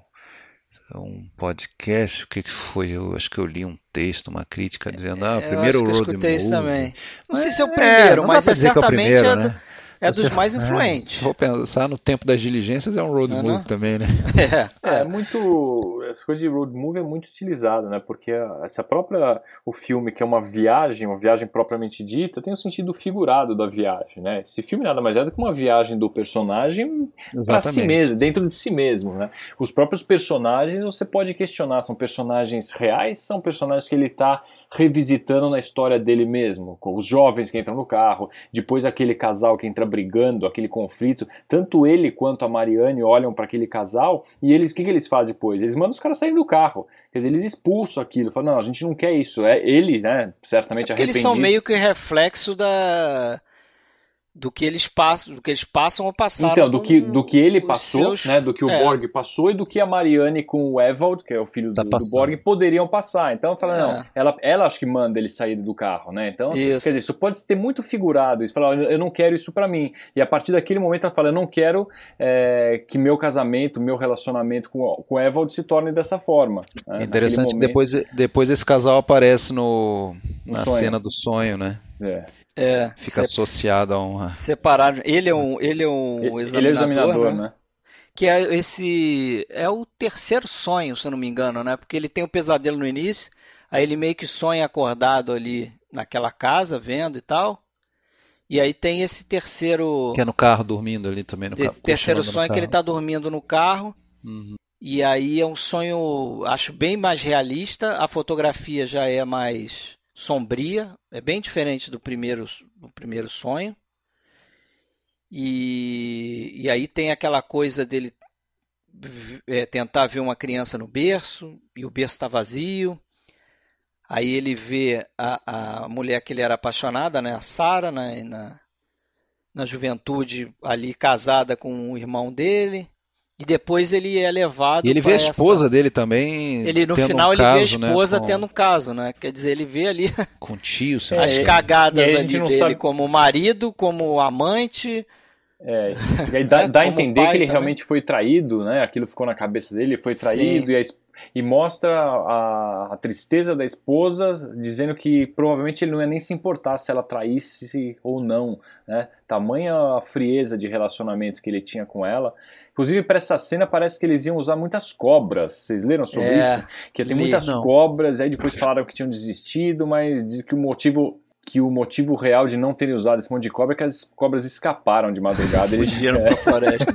um podcast, o que, que foi? Eu acho que eu li um texto, uma crítica dizendo, ah, primeiro eu road movie. Eu escutei isso também. Não sei se é o primeiro, é, mas é certamente é, né? é dos mais influentes. vou pensar no tempo das diligências, é um road não, movie não? também, né? É, é, é muito. Essa coisa de road movie é muito utilizada, né? Porque essa própria. O filme, que é uma viagem, uma viagem propriamente dita, tem o um sentido figurado da viagem, né? Esse filme nada mais é do que uma viagem do personagem para si mesmo, dentro de si mesmo, né? Os próprios personagens você pode questionar: são personagens reais, são personagens que ele está revisitando na história dele mesmo, com os jovens que entram no carro, depois aquele casal que entra brigando, aquele conflito, tanto ele quanto a Mariane olham para aquele casal e eles, o que, que eles fazem depois? Eles mandam os caras saírem do carro, quer dizer, eles expulsam aquilo, falam, não, a gente não quer isso, é ele, né, certamente é arrependido. Eles são meio que reflexo da do que eles passam, do que eles passam ou passaram. Então, do que, do que ele passou, seus... né, do que o é. Borg passou e do que a Marianne com o Evald, que é o filho tá do, do, Borg, poderiam passar. Então, fala, é. não, ela, ela acho que manda ele sair do carro, né? Então, isso. quer dizer, isso pode ter muito figurado. Isso fala, eu não quero isso para mim. E a partir daquele momento ela fala, eu não quero é, que meu casamento, meu relacionamento com, com o Evald se torne dessa forma. Né? Interessante momento... que depois, depois esse casal aparece no, na sonho. cena do sonho, né? É. É, Fica associado a uma. Separado. Ele é um, ele é um examinador, ele é examinador né? né? Que é esse. É o terceiro sonho, se eu não me engano, né? Porque ele tem o um pesadelo no início, aí ele meio que sonha acordado ali naquela casa, vendo e tal. E aí tem esse terceiro. Que é no carro dormindo ali também no carro. Terceiro sonho que ele está dormindo no carro. Uhum. E aí é um sonho, acho bem mais realista. A fotografia já é mais sombria, é bem diferente do primeiro, do primeiro sonho. E, e aí tem aquela coisa dele é, tentar ver uma criança no berço e o berço está vazio. Aí ele vê a, a mulher que ele era apaixonada, né, a Sara, né, na, na juventude ali casada com o irmão dele. E depois ele é levado. E ele vê a esposa dele também. Ele no final um ele caso, vê a esposa né, com... tendo um caso, né? Quer dizer, ele vê ali com tio, as cagadas ali dele sabe... como marido, como amante. É, e aí dá, dá a entender que ele realmente foi traído, né? Aquilo ficou na cabeça dele, ele foi traído e, a, e, mostra a, a, tristeza da esposa, dizendo que provavelmente ele não ia nem se importar se ela traísse ou não, né? Tamanha frieza de relacionamento que ele tinha com ela. Inclusive, para essa cena, parece que eles iam usar muitas cobras. Vocês leram sobre é, isso? Que tem muitas não. cobras, aí depois falaram que tinham desistido, mas diz que o motivo que o motivo real de não terem usado esse monte de cobra é que as cobras escaparam de madrugada. Eles fugiram é. pra floresta.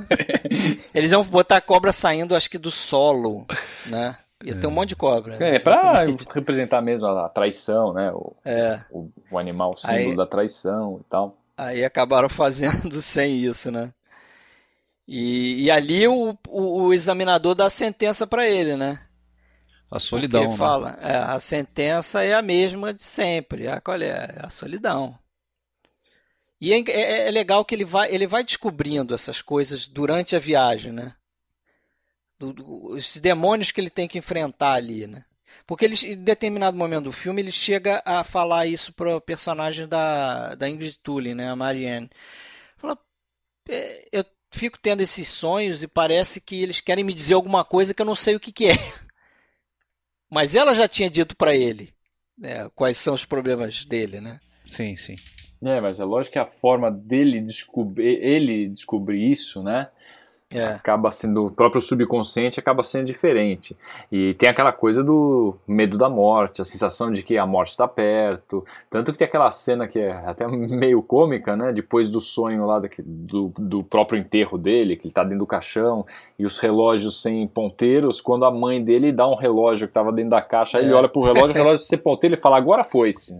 Eles iam botar a cobra saindo, acho que do solo, né? Ia ter um monte de cobra. É, é pra representar mesmo a traição, né? O, é. o, o animal símbolo aí, da traição e tal. Aí acabaram fazendo sem isso, né? E, e ali o, o, o examinador dá a sentença para ele, né? A solidão. Porque né? fala, é, a sentença é a mesma de sempre. A, qual é? é? A solidão. E é, é, é, legal que ele vai, ele vai descobrindo essas coisas durante a viagem, né? Do, do, esses demônios que ele tem que enfrentar ali, né? Porque ele, em determinado momento do filme ele chega a falar isso para o personagem da, da Ingrid Tully, né? A Marianne. Fala, é, eu fico tendo esses sonhos e parece que eles querem me dizer alguma coisa que eu não sei o que, que é. Mas ela já tinha dito para ele né, quais são os problemas dele, né? Sim, sim. É, mas é lógico que a forma dele descobrir, ele descobrir isso, né? É. Acaba sendo, o próprio subconsciente acaba sendo diferente. E tem aquela coisa do medo da morte, a sensação de que a morte está perto. Tanto que tem aquela cena que é até meio cômica, né? Depois do sonho lá do, do próprio enterro dele, que ele está dentro do caixão, e os relógios sem ponteiros. Quando a mãe dele dá um relógio que estava dentro da caixa, aí é. ele olha pro relógio, o relógio sem ponteiro, ele fala, agora foi-se.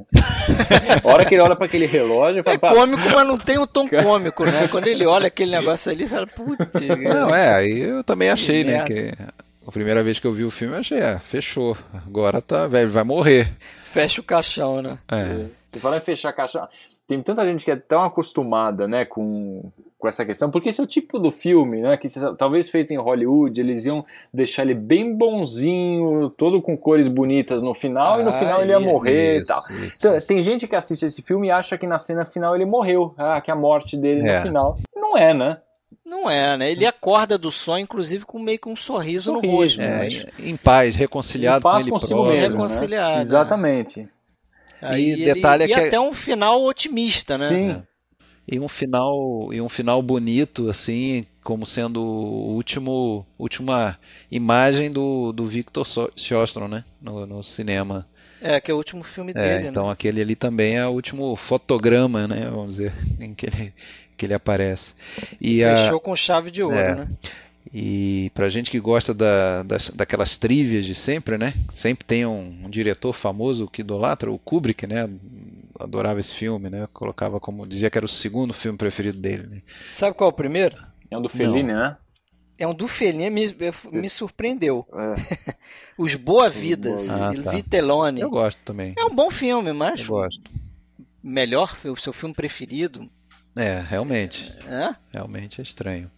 a hora que ele olha para aquele relógio. Fala, é cômico, mas não tem o tom cômico, né? Quando ele olha aquele negócio ali, fala, putz. Não, é, aí eu também achei, que né? Que a primeira vez que eu vi o filme, eu achei, é, fechou. Agora tá, velho, vai morrer. Fecha o caixão, né? É. E falar em fechar caixão. Tem tanta gente que é tão acostumada, né, com, com essa questão, porque esse é o tipo do filme, né, que talvez feito em Hollywood, eles iam deixar ele bem bonzinho, todo com cores bonitas no final, ah, e no ah, final ele ia morrer isso, e tal. Isso, então, isso. Tem gente que assiste esse filme e acha que na cena final ele morreu, ah, que a morte dele é. no final. Não é, né? Não é, né? Ele acorda do sonho, inclusive, com meio que um sorriso, sorriso no rosto. É, mas... Em paz, reconciliado em paz com ele consigo próprio. Mesmo, né? reconciliado. Né? Exatamente. Aí e, detalhe ele, é que... e até um final otimista, né? Sim. É. E um final e um final bonito, assim, como sendo o último última imagem do, do Victor Sjostrom, né? No, no cinema. É, que é o último filme é, dele, então né? aquele ali também é o último fotograma, né? Vamos dizer, em que ele, que ele aparece. E Fechou a, com chave de ouro, é, né? E pra gente que gosta da, das, daquelas trívias de sempre, né? Sempre tem um, um, diretor famoso que idolatra, o Kubrick, né? Adorava esse filme, né? Colocava como. dizia que era o segundo filme preferido dele. Né? Sabe qual é o primeiro? É um do Fellini, né? É um do Fellini, me, me surpreendeu. É. Os Boa Vidas, ah, tá. Vitellone. Eu gosto também. É um bom filme, mas. Eu gosto. Melhor, o seu filme preferido. É, realmente. É? Realmente é estranho.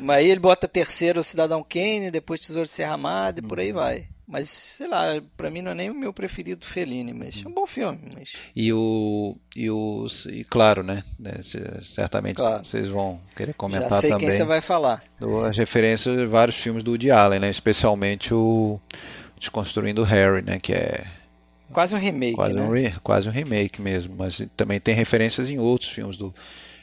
Mas aí ele bota terceiro o Cidadão Kane, depois Tesouro de Serra Amada e por aí uhum. vai. Mas, sei lá, pra mim não é nem o meu preferido Fellini, mas é um bom filme. Mas... E o. E, o, e claro, né? né certamente claro. vocês vão querer comentar Já sei também. quem você vai falar. As referências de vários filmes do Woody Allen, né? Especialmente o Desconstruindo Harry, né? Que é. Quase um remake, quase né? Um re, quase um remake mesmo. Mas também tem referências em outros filmes do.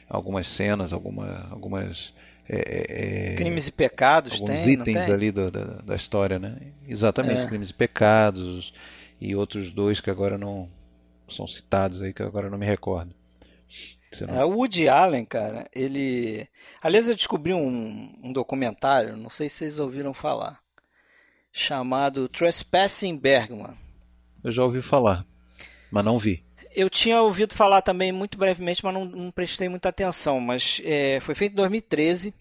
Algumas cenas, alguma, algumas é, é, é, crimes e pecados tem, itens tem? ali da, da, da, história, né? Exatamente, é. crimes e pecados e outros dois que agora não são citados aí que agora não me recordo. Não... É, o Woody Allen, cara, ele. Aliás, eu descobri um, um documentário, não sei se vocês ouviram falar, chamado Trespassing Bergman. Eu já ouvi falar, mas não vi. Eu tinha ouvido falar também muito brevemente, mas não, não prestei muita atenção. Mas é, foi feito em 2013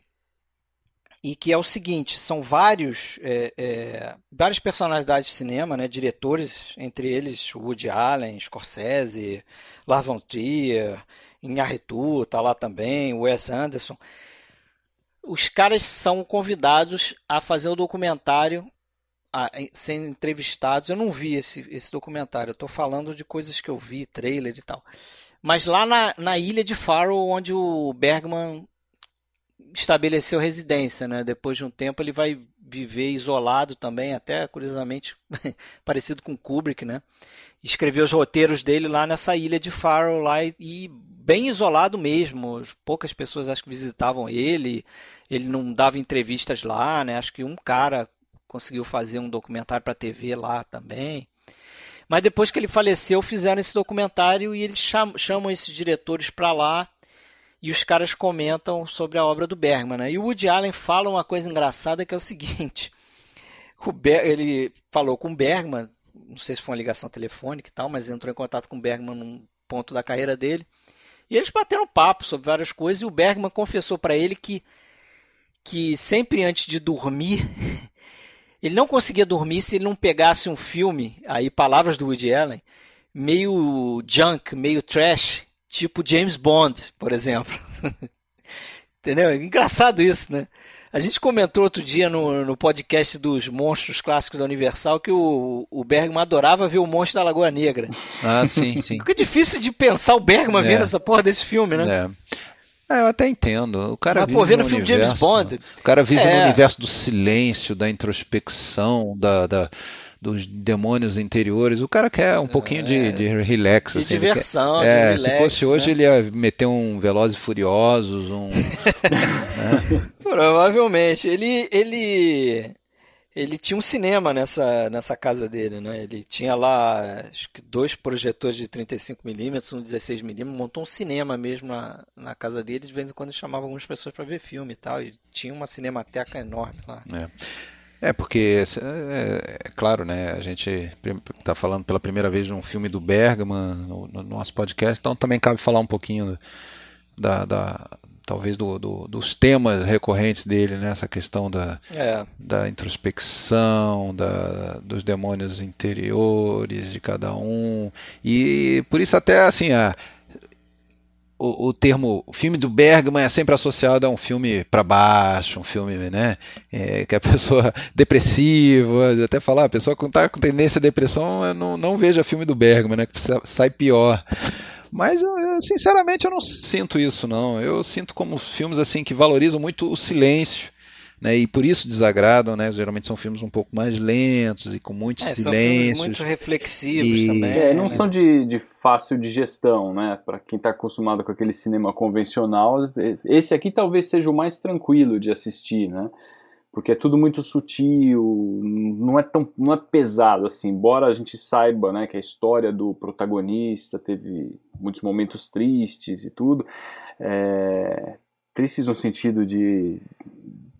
e que é o seguinte: são vários, é, é, várias personalidades de cinema, né, diretores, entre eles Woody Allen, Scorsese, Lars von Trier, Inharritu está lá também, Wes Anderson. Os caras são convidados a fazer o documentário a, sendo entrevistados. Eu não vi esse, esse documentário, eu estou falando de coisas que eu vi, trailer e tal. Mas lá na, na ilha de Faro, onde o Bergman estabeleceu residência, né? Depois de um tempo ele vai viver isolado também, até curiosamente parecido com Kubrick, né? Escreveu os roteiros dele lá nessa ilha de Faro lá e, e bem isolado mesmo. Poucas pessoas acho que visitavam ele. Ele não dava entrevistas lá, né? Acho que um cara conseguiu fazer um documentário para TV lá também. Mas depois que ele faleceu, fizeram esse documentário e eles chamam, chamam esses diretores para lá e os caras comentam sobre a obra do Bergman. Né? E o Woody Allen fala uma coisa engraçada que é o seguinte: o ele falou com o Bergman, não sei se foi uma ligação telefônica e tal, mas entrou em contato com o Bergman num ponto da carreira dele. E eles bateram papo sobre várias coisas e o Bergman confessou para ele que, que sempre antes de dormir Ele não conseguia dormir se ele não pegasse um filme, aí palavras do Woody Allen, meio junk, meio trash, tipo James Bond, por exemplo. Entendeu? É engraçado isso, né? A gente comentou outro dia no, no podcast dos monstros clássicos da Universal que o, o Bergman adorava ver o monstro da Lagoa Negra. Ah, sim, sim. Fica difícil de pensar o Bergman é. vendo essa porra desse filme, né? É. É, eu até entendo. O cara Mas, vive pô, no filme universo, James Bond. O cara vive é. no universo do silêncio, da introspecção, da, da dos demônios interiores. O cara quer um pouquinho é, de, de relax. De assim, diversão, quer, de é, relax, Se fosse hoje, né? ele ia meter um Velozes e Furiosos, um... né? Provavelmente. Ele, ele, ele tinha um cinema nessa, nessa casa dele, né? Ele tinha lá acho que dois projetores de 35mm, um 16mm, montou um cinema mesmo na, na casa dele. De vez em quando chamava algumas pessoas para ver filme e tal. E tinha uma cinemateca enorme lá. É. É, porque, é, é, claro, né, a gente está falando pela primeira vez de um filme do Bergman no, no, nosso podcast, então também cabe falar um pouquinho da, da, talvez do, do, dos temas recorrentes dele, né? essa questão da, é. da introspecção, da, dos demônios interiores de cada um. E por isso até assim, a, o, o termo o filme do Bergman é sempre associado a um filme para baixo, um filme né, é, que a pessoa depressiva, até falar, a pessoa que está com tendência à depressão, não, não veja filme do Bergman, né, que sai pior. Mas eu, eu, sinceramente eu não sinto isso não. Eu sinto como filmes assim que valorizam muito o silêncio. Né, e por isso desagradam, né? Geralmente são filmes um pouco mais lentos e com muitos é, silêncios. São muito reflexivos e... também. É, não né? são de, de fácil digestão, né? Para quem está acostumado com aquele cinema convencional, esse aqui talvez seja o mais tranquilo de assistir, né? Porque é tudo muito sutil, não é tão não é pesado assim. Embora a gente saiba, né, que a história do protagonista teve muitos momentos tristes e tudo, é, tristes no sentido de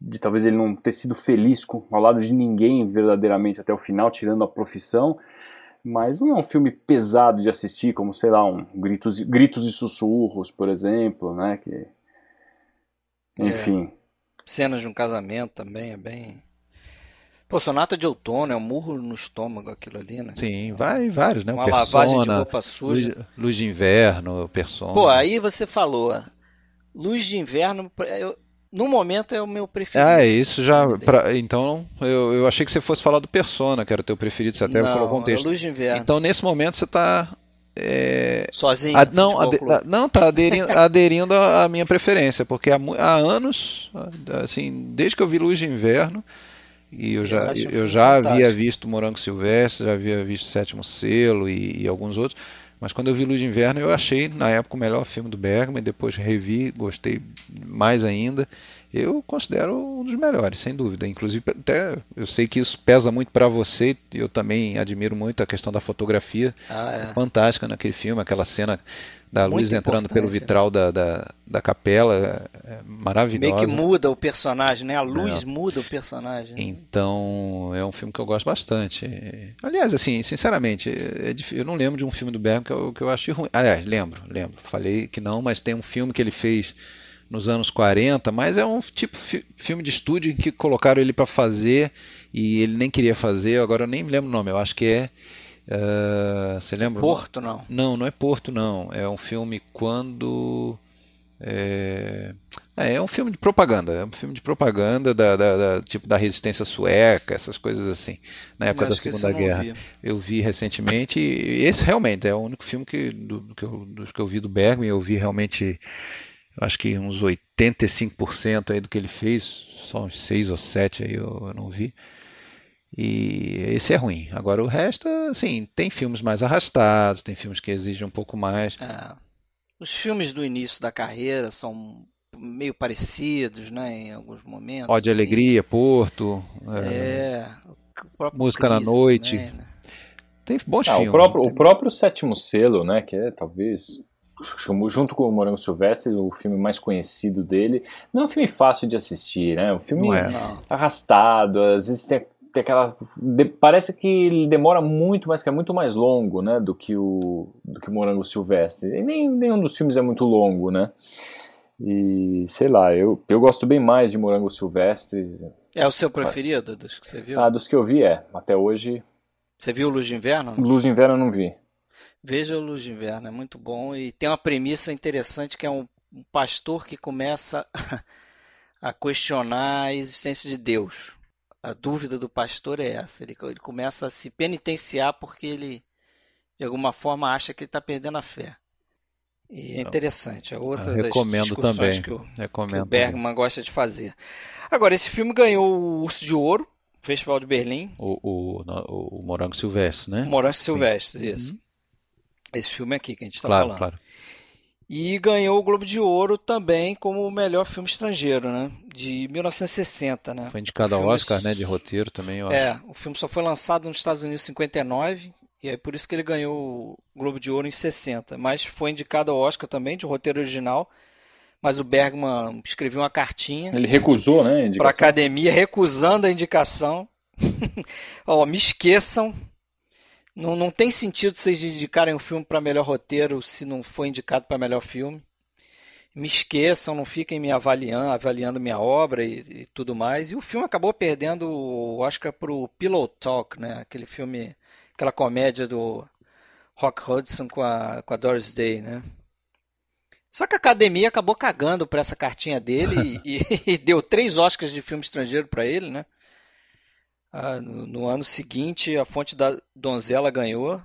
de talvez ele não ter sido feliz com, ao lado de ninguém verdadeiramente até o final, tirando a profissão. Mas não é um filme pesado de assistir, como sei lá, um gritos, gritos e sussurros, por exemplo, né? Que, é. enfim. É cenas de um casamento também é bem. Pô, Sonata de Outono é um murro no estômago aquilo ali, né? Sim, vai vários, né? Uma Persona, lavagem de roupa suja. Luz, luz, de inverno, Persona. Pô, aí você falou, luz de inverno, eu, no momento é o meu preferido. Ah, isso já. Pra, então, eu, eu achei que você fosse falar do Persona, que era o teu preferido, você até Não, colocou um texto. É luz de inverno. Então, nesse momento, você está é, Sozinho? A, não, ade, a, não, tá aderindo, aderindo à minha preferência, porque há, há, anos, assim, desde que eu vi Luz de Inverno, e eu, eu já, eu já havia visto Morango Silvestre, já havia visto Sétimo Selo e, e, alguns outros, mas quando eu vi Luz de Inverno eu achei na época o melhor filme do Bergman, depois revi, gostei mais ainda, eu considero um dos melhores, sem dúvida. Inclusive, até eu sei que isso pesa muito para você, eu também admiro muito a questão da fotografia. Ah, é. Fantástica naquele filme, aquela cena da muito luz entrando pelo vitral da, da, da capela, é maravilhosa. Meio que muda o personagem, né? A luz é. muda o personagem. Então, é um filme que eu gosto bastante. Aliás, assim, sinceramente, é eu não lembro de um filme do Bergman que eu, que eu achei ruim. Aliás, lembro, lembro. Falei que não, mas tem um filme que ele fez nos anos 40, mas é um tipo fi filme de estúdio em que colocaram ele para fazer e ele nem queria fazer, agora eu nem me lembro o nome, eu acho que é. Uh, você lembra? Porto, não? Não, não é Porto, não. É um filme quando. É, é, um filme de propaganda, é um filme de propaganda da, da, da tipo da resistência sueca, essas coisas assim, na época da Segunda Guerra. Vi. Eu vi recentemente e esse realmente é o único filme que, do que eu, dos que eu vi do Bergman, eu vi realmente acho que uns 85% aí do que ele fez, só uns 6 ou 7 aí eu, eu não vi. E esse é ruim. Agora o resto, assim, tem filmes mais arrastados, tem filmes que exigem um pouco mais. É. Os filmes do início da carreira são meio parecidos, né, em alguns momentos. Ó de assim. Alegria, Porto. É. é música Cris, na Noite. né? Tem bons ah, filmes. O próprio, o próprio Sétimo Selo, né, que é talvez junto com o Morango Silvestre, o filme mais conhecido dele. Não é um filme fácil de assistir, né? É um filme é. arrastado, às vezes tem, tem aquela. De, parece que ele demora muito, mas que é muito mais longo, né? Do que o, do que o Morango Silvestre. E nem, nenhum dos filmes é muito longo, né? E sei lá, eu, eu gosto bem mais de Morango Silvestre. É o seu preferido dos que você viu? Ah, dos que eu vi é. Até hoje. Você viu Luz de Inverno? Luz de Inverno eu não vi. Veja o Luz de Inverno, é muito bom e tem uma premissa interessante que é um, um pastor que começa a questionar a existência de Deus. A dúvida do pastor é essa, ele, ele começa a se penitenciar porque ele, de alguma forma, acha que ele está perdendo a fé. E é interessante, é outra das discussões também. que o, que o Bergman também. gosta de fazer. Agora, esse filme ganhou o Urso de Ouro, Festival de Berlim. O, o, o Morango Silvestre, né? Morango Silvestre, isso. Uhum. Esse filme aqui que a gente está claro, falando. Claro. E ganhou o Globo de Ouro também como o melhor filme estrangeiro, né? De 1960, né? Foi indicado ao Oscar, né? De roteiro também, ó. É, o filme só foi lançado nos Estados Unidos em 59, e é por isso que ele ganhou o Globo de Ouro em 60. Mas foi indicado ao Oscar também, de roteiro original. Mas o Bergman escreveu uma cartinha. Ele recusou, né? Para a academia, recusando a indicação. ó, me esqueçam não, não tem sentido vocês indicarem um filme para melhor roteiro se não for indicado para melhor filme. Me esqueçam, não fiquem me avaliando, avaliando minha obra e, e tudo mais. E o filme acabou perdendo o Oscar para o Pillow Talk, né? Aquele filme, aquela comédia do Rock Hudson com a, com a Doris Day, né? Só que a academia acabou cagando para essa cartinha dele e, e, e, deu três Oscars de filme estrangeiro para ele, né? Ah, no, no, ano seguinte, a Fonte da Donzela ganhou.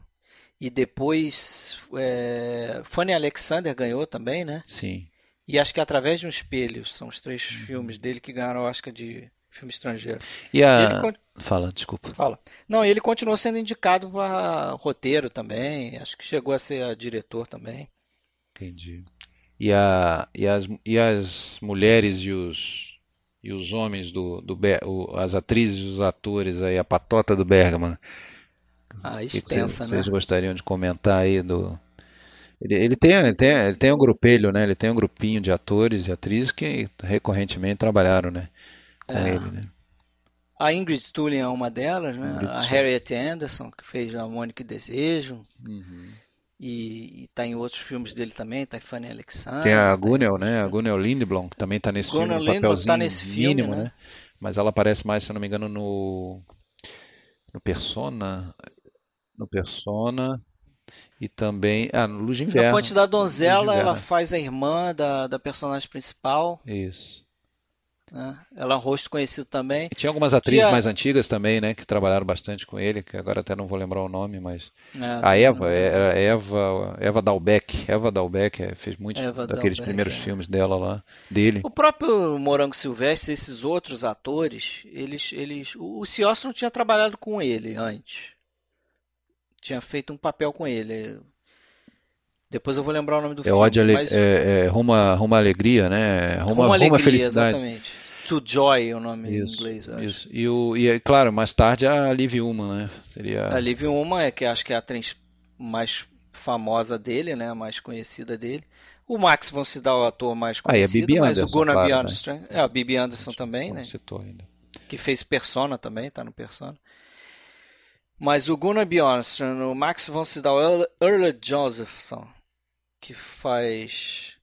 E depois é, Fanny Alexander ganhou também, né? Sim. E acho que Através de um Espelho são os três uhum. filmes dele que ganharam o Oscar de filme estrangeiro. E a... Ele... Fala, desculpa. Fala. Não, ele continuou sendo indicado para roteiro também. Acho que chegou a ser diretor também. Entendi. E, a, e, as, e as mulheres e os e os homens do, do o, as atrizes e os atores aí, a patota do Bergman. Ah, extensa, que, né? Vocês gostariam de comentar aí do. Ele, ele, tem, ele, tem, ele tem um grupelho, né? Ele tem um grupinho de atores e atrizes que recorrentemente trabalharam, né? Com é. ele, né? A Ingrid Stulin é uma delas, né? Ingrid. A Harriet Anderson, que fez a Mônica Desejo. Uhum. E, está em outros filmes dele também, tá em Fanny Alexander. Tem a Gunnel, tá né? A Gunnel Lindblom, que também está nesse Gunnel filme, no papelzinho tá nesse mínimo, filme, né? né? Mas ela aparece mais, se eu não me engano, no, no Persona. No Persona. E também. Ah, no Luz de Inverno. Na Fonte da Donzela, ela faz a irmã da, da personagem principal. Isso. Né? Ela é um rosto conhecido também. E tinha algumas atrizes mais antigas também, né? Que trabalharam bastante com ele, que agora até não vou lembrar o nome, mas. É, a Eva, era Eva, Eva Dalbeck. Eva Dalbeck é, fez muito Eva daqueles Dalbeck, primeiros é. filmes dela lá, dele. O próprio Morango Silvestre, esses outros atores, eles. eles o Ciostro tinha trabalhado com ele antes. Tinha feito um papel com ele. Depois eu vou lembrar o nome do é filme. Ódio, é, é, Ruma, Ruma Alegria, né? Ruma, Ruma Alegria, exatamente. To Joy é o nome isso, em inglês. Isso. E, o, e claro, mais tarde a Liv Uma, né? Seria... A Liv Uma é que acho que é a atriz mais famosa dele, né? Mais conhecida dele. O Max vão se dar o ator mais conhecido, ah, mas Anderson, o Gunnar claro, Bjornström, né? é a Bibi Anderson também, né? Citou ainda. Que fez Persona também, tá no Persona. Mas o Gunnar Bjornström, o Max von Sydow, Earl Josephson, que faz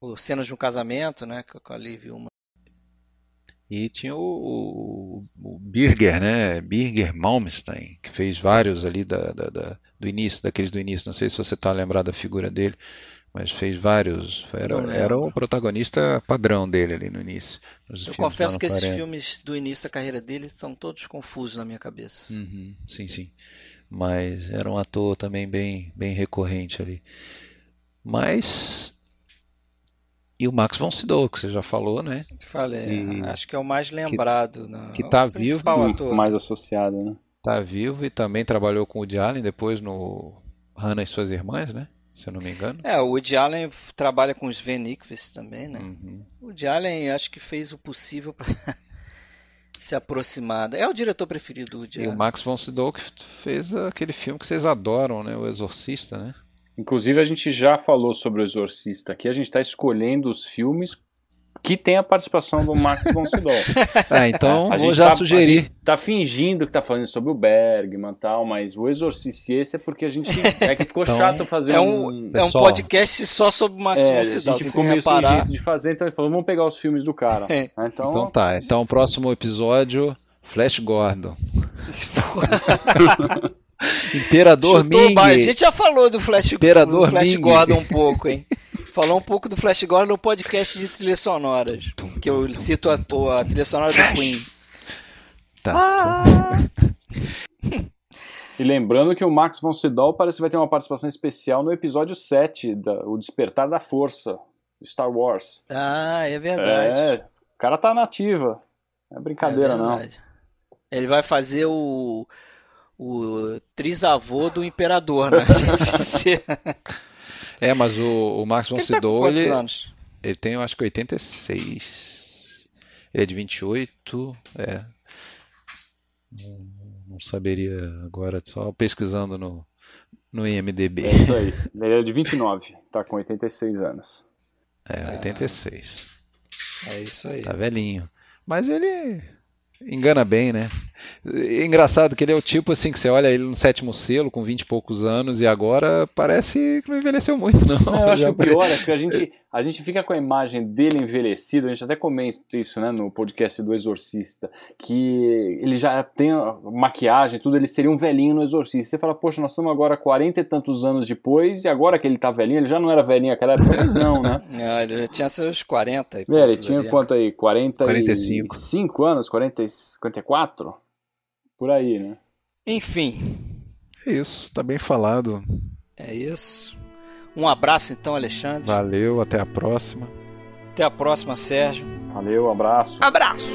o cenas de um casamento, né, com a Liv uma. E tinha o, o, o, Birger, né, Birger Malmstein, que fez vários ali da, da, da, do início, daqueles do início. Não sei se você está lembrado da figura dele, mas fez vários. Era, era o protagonista padrão dele ali no início. Eu confesso que esses filmes do início da carreira dele são todos confusos na minha cabeça. Uhum, sim, sim. Mas era um ator também bem, bem recorrente ali. Mas. E o Max von Sydow, que você já falou, né? Falei, e... acho que é o mais lembrado. Que, no... que tá vivo. Ator. Mais associado, né? Tá vivo e também trabalhou com o Woody Allen depois no Hannah e suas irmãs, né? Se eu não me engano. É, o Woody Allen trabalha com o Sven também, né? Uhum. O Woody Allen acho que fez o possível para se aproximar. É o diretor preferido do Woody E o Max von Sydow que fez aquele filme que vocês adoram, né? O Exorcista, né? Inclusive, a gente já falou sobre o Exorcista aqui, a gente está escolhendo os filmes que tem a participação do Max von Sydow. ah, então a vou já tá, sugerir. tá fingindo que tá falando sobre o Bergman e tal, mas o Exorcista esse é porque a gente é que ficou então, chato fazer é um, um, é um podcast só sobre o Max é, von Sydow. A gente ficou meio sem jeito de fazer, então ele falou, vamos pegar os filmes do cara. É. Então, então tá, então o próximo episódio, Flash Gordon. Imperador Chutou Ming. A gente já falou do Flash, Imperador do Flash Gordon um pouco, hein? Falou um pouco do Flash Gordon no podcast de trilhas sonoras. Que eu cito a, a trilha sonora do Queen. Tá. Ah! E lembrando que o Max von Sydow parece que vai ter uma participação especial no episódio 7, da, O Despertar da Força, Star Wars. Ah, é verdade. É, o cara tá nativa. Não é brincadeira, é não. Ele vai fazer o o trisavô do imperador, né? É, mas o, o Max von Sydow, tá ele, anos? ele tem, eu acho que 86. Ele é de 28, é. Não, não saberia agora, só pesquisando no, no IMDB. É isso aí. Ele é de 29, tá com 86 anos. É, 86. É isso aí. Tá velhinho. Mas ele engana bem, né? É engraçado que ele é o tipo assim que você olha ele no sétimo selo, com 20 e poucos anos, e agora parece que não envelheceu muito, não. não eu acho que o pior é que a gente, a gente fica com a imagem dele envelhecido, a gente até comenta isso né, no podcast do Exorcista, que ele já tem maquiagem, tudo, ele seria um velhinho no Exorcista. Você fala, poxa, nós estamos agora 40 e tantos anos depois, e agora que ele tá velhinho, ele já não era velhinho naquela época, mas não, né? Não, ele já tinha seus 40 e é, ele tinha ali, quanto aí? 40 45. 5 anos? 40, 54? Por aí, né? Enfim. É isso, tá bem falado. É isso. Um abraço então, Alexandre. Valeu, até a próxima. Até a próxima, Sérgio. Valeu, abraço. Abraço.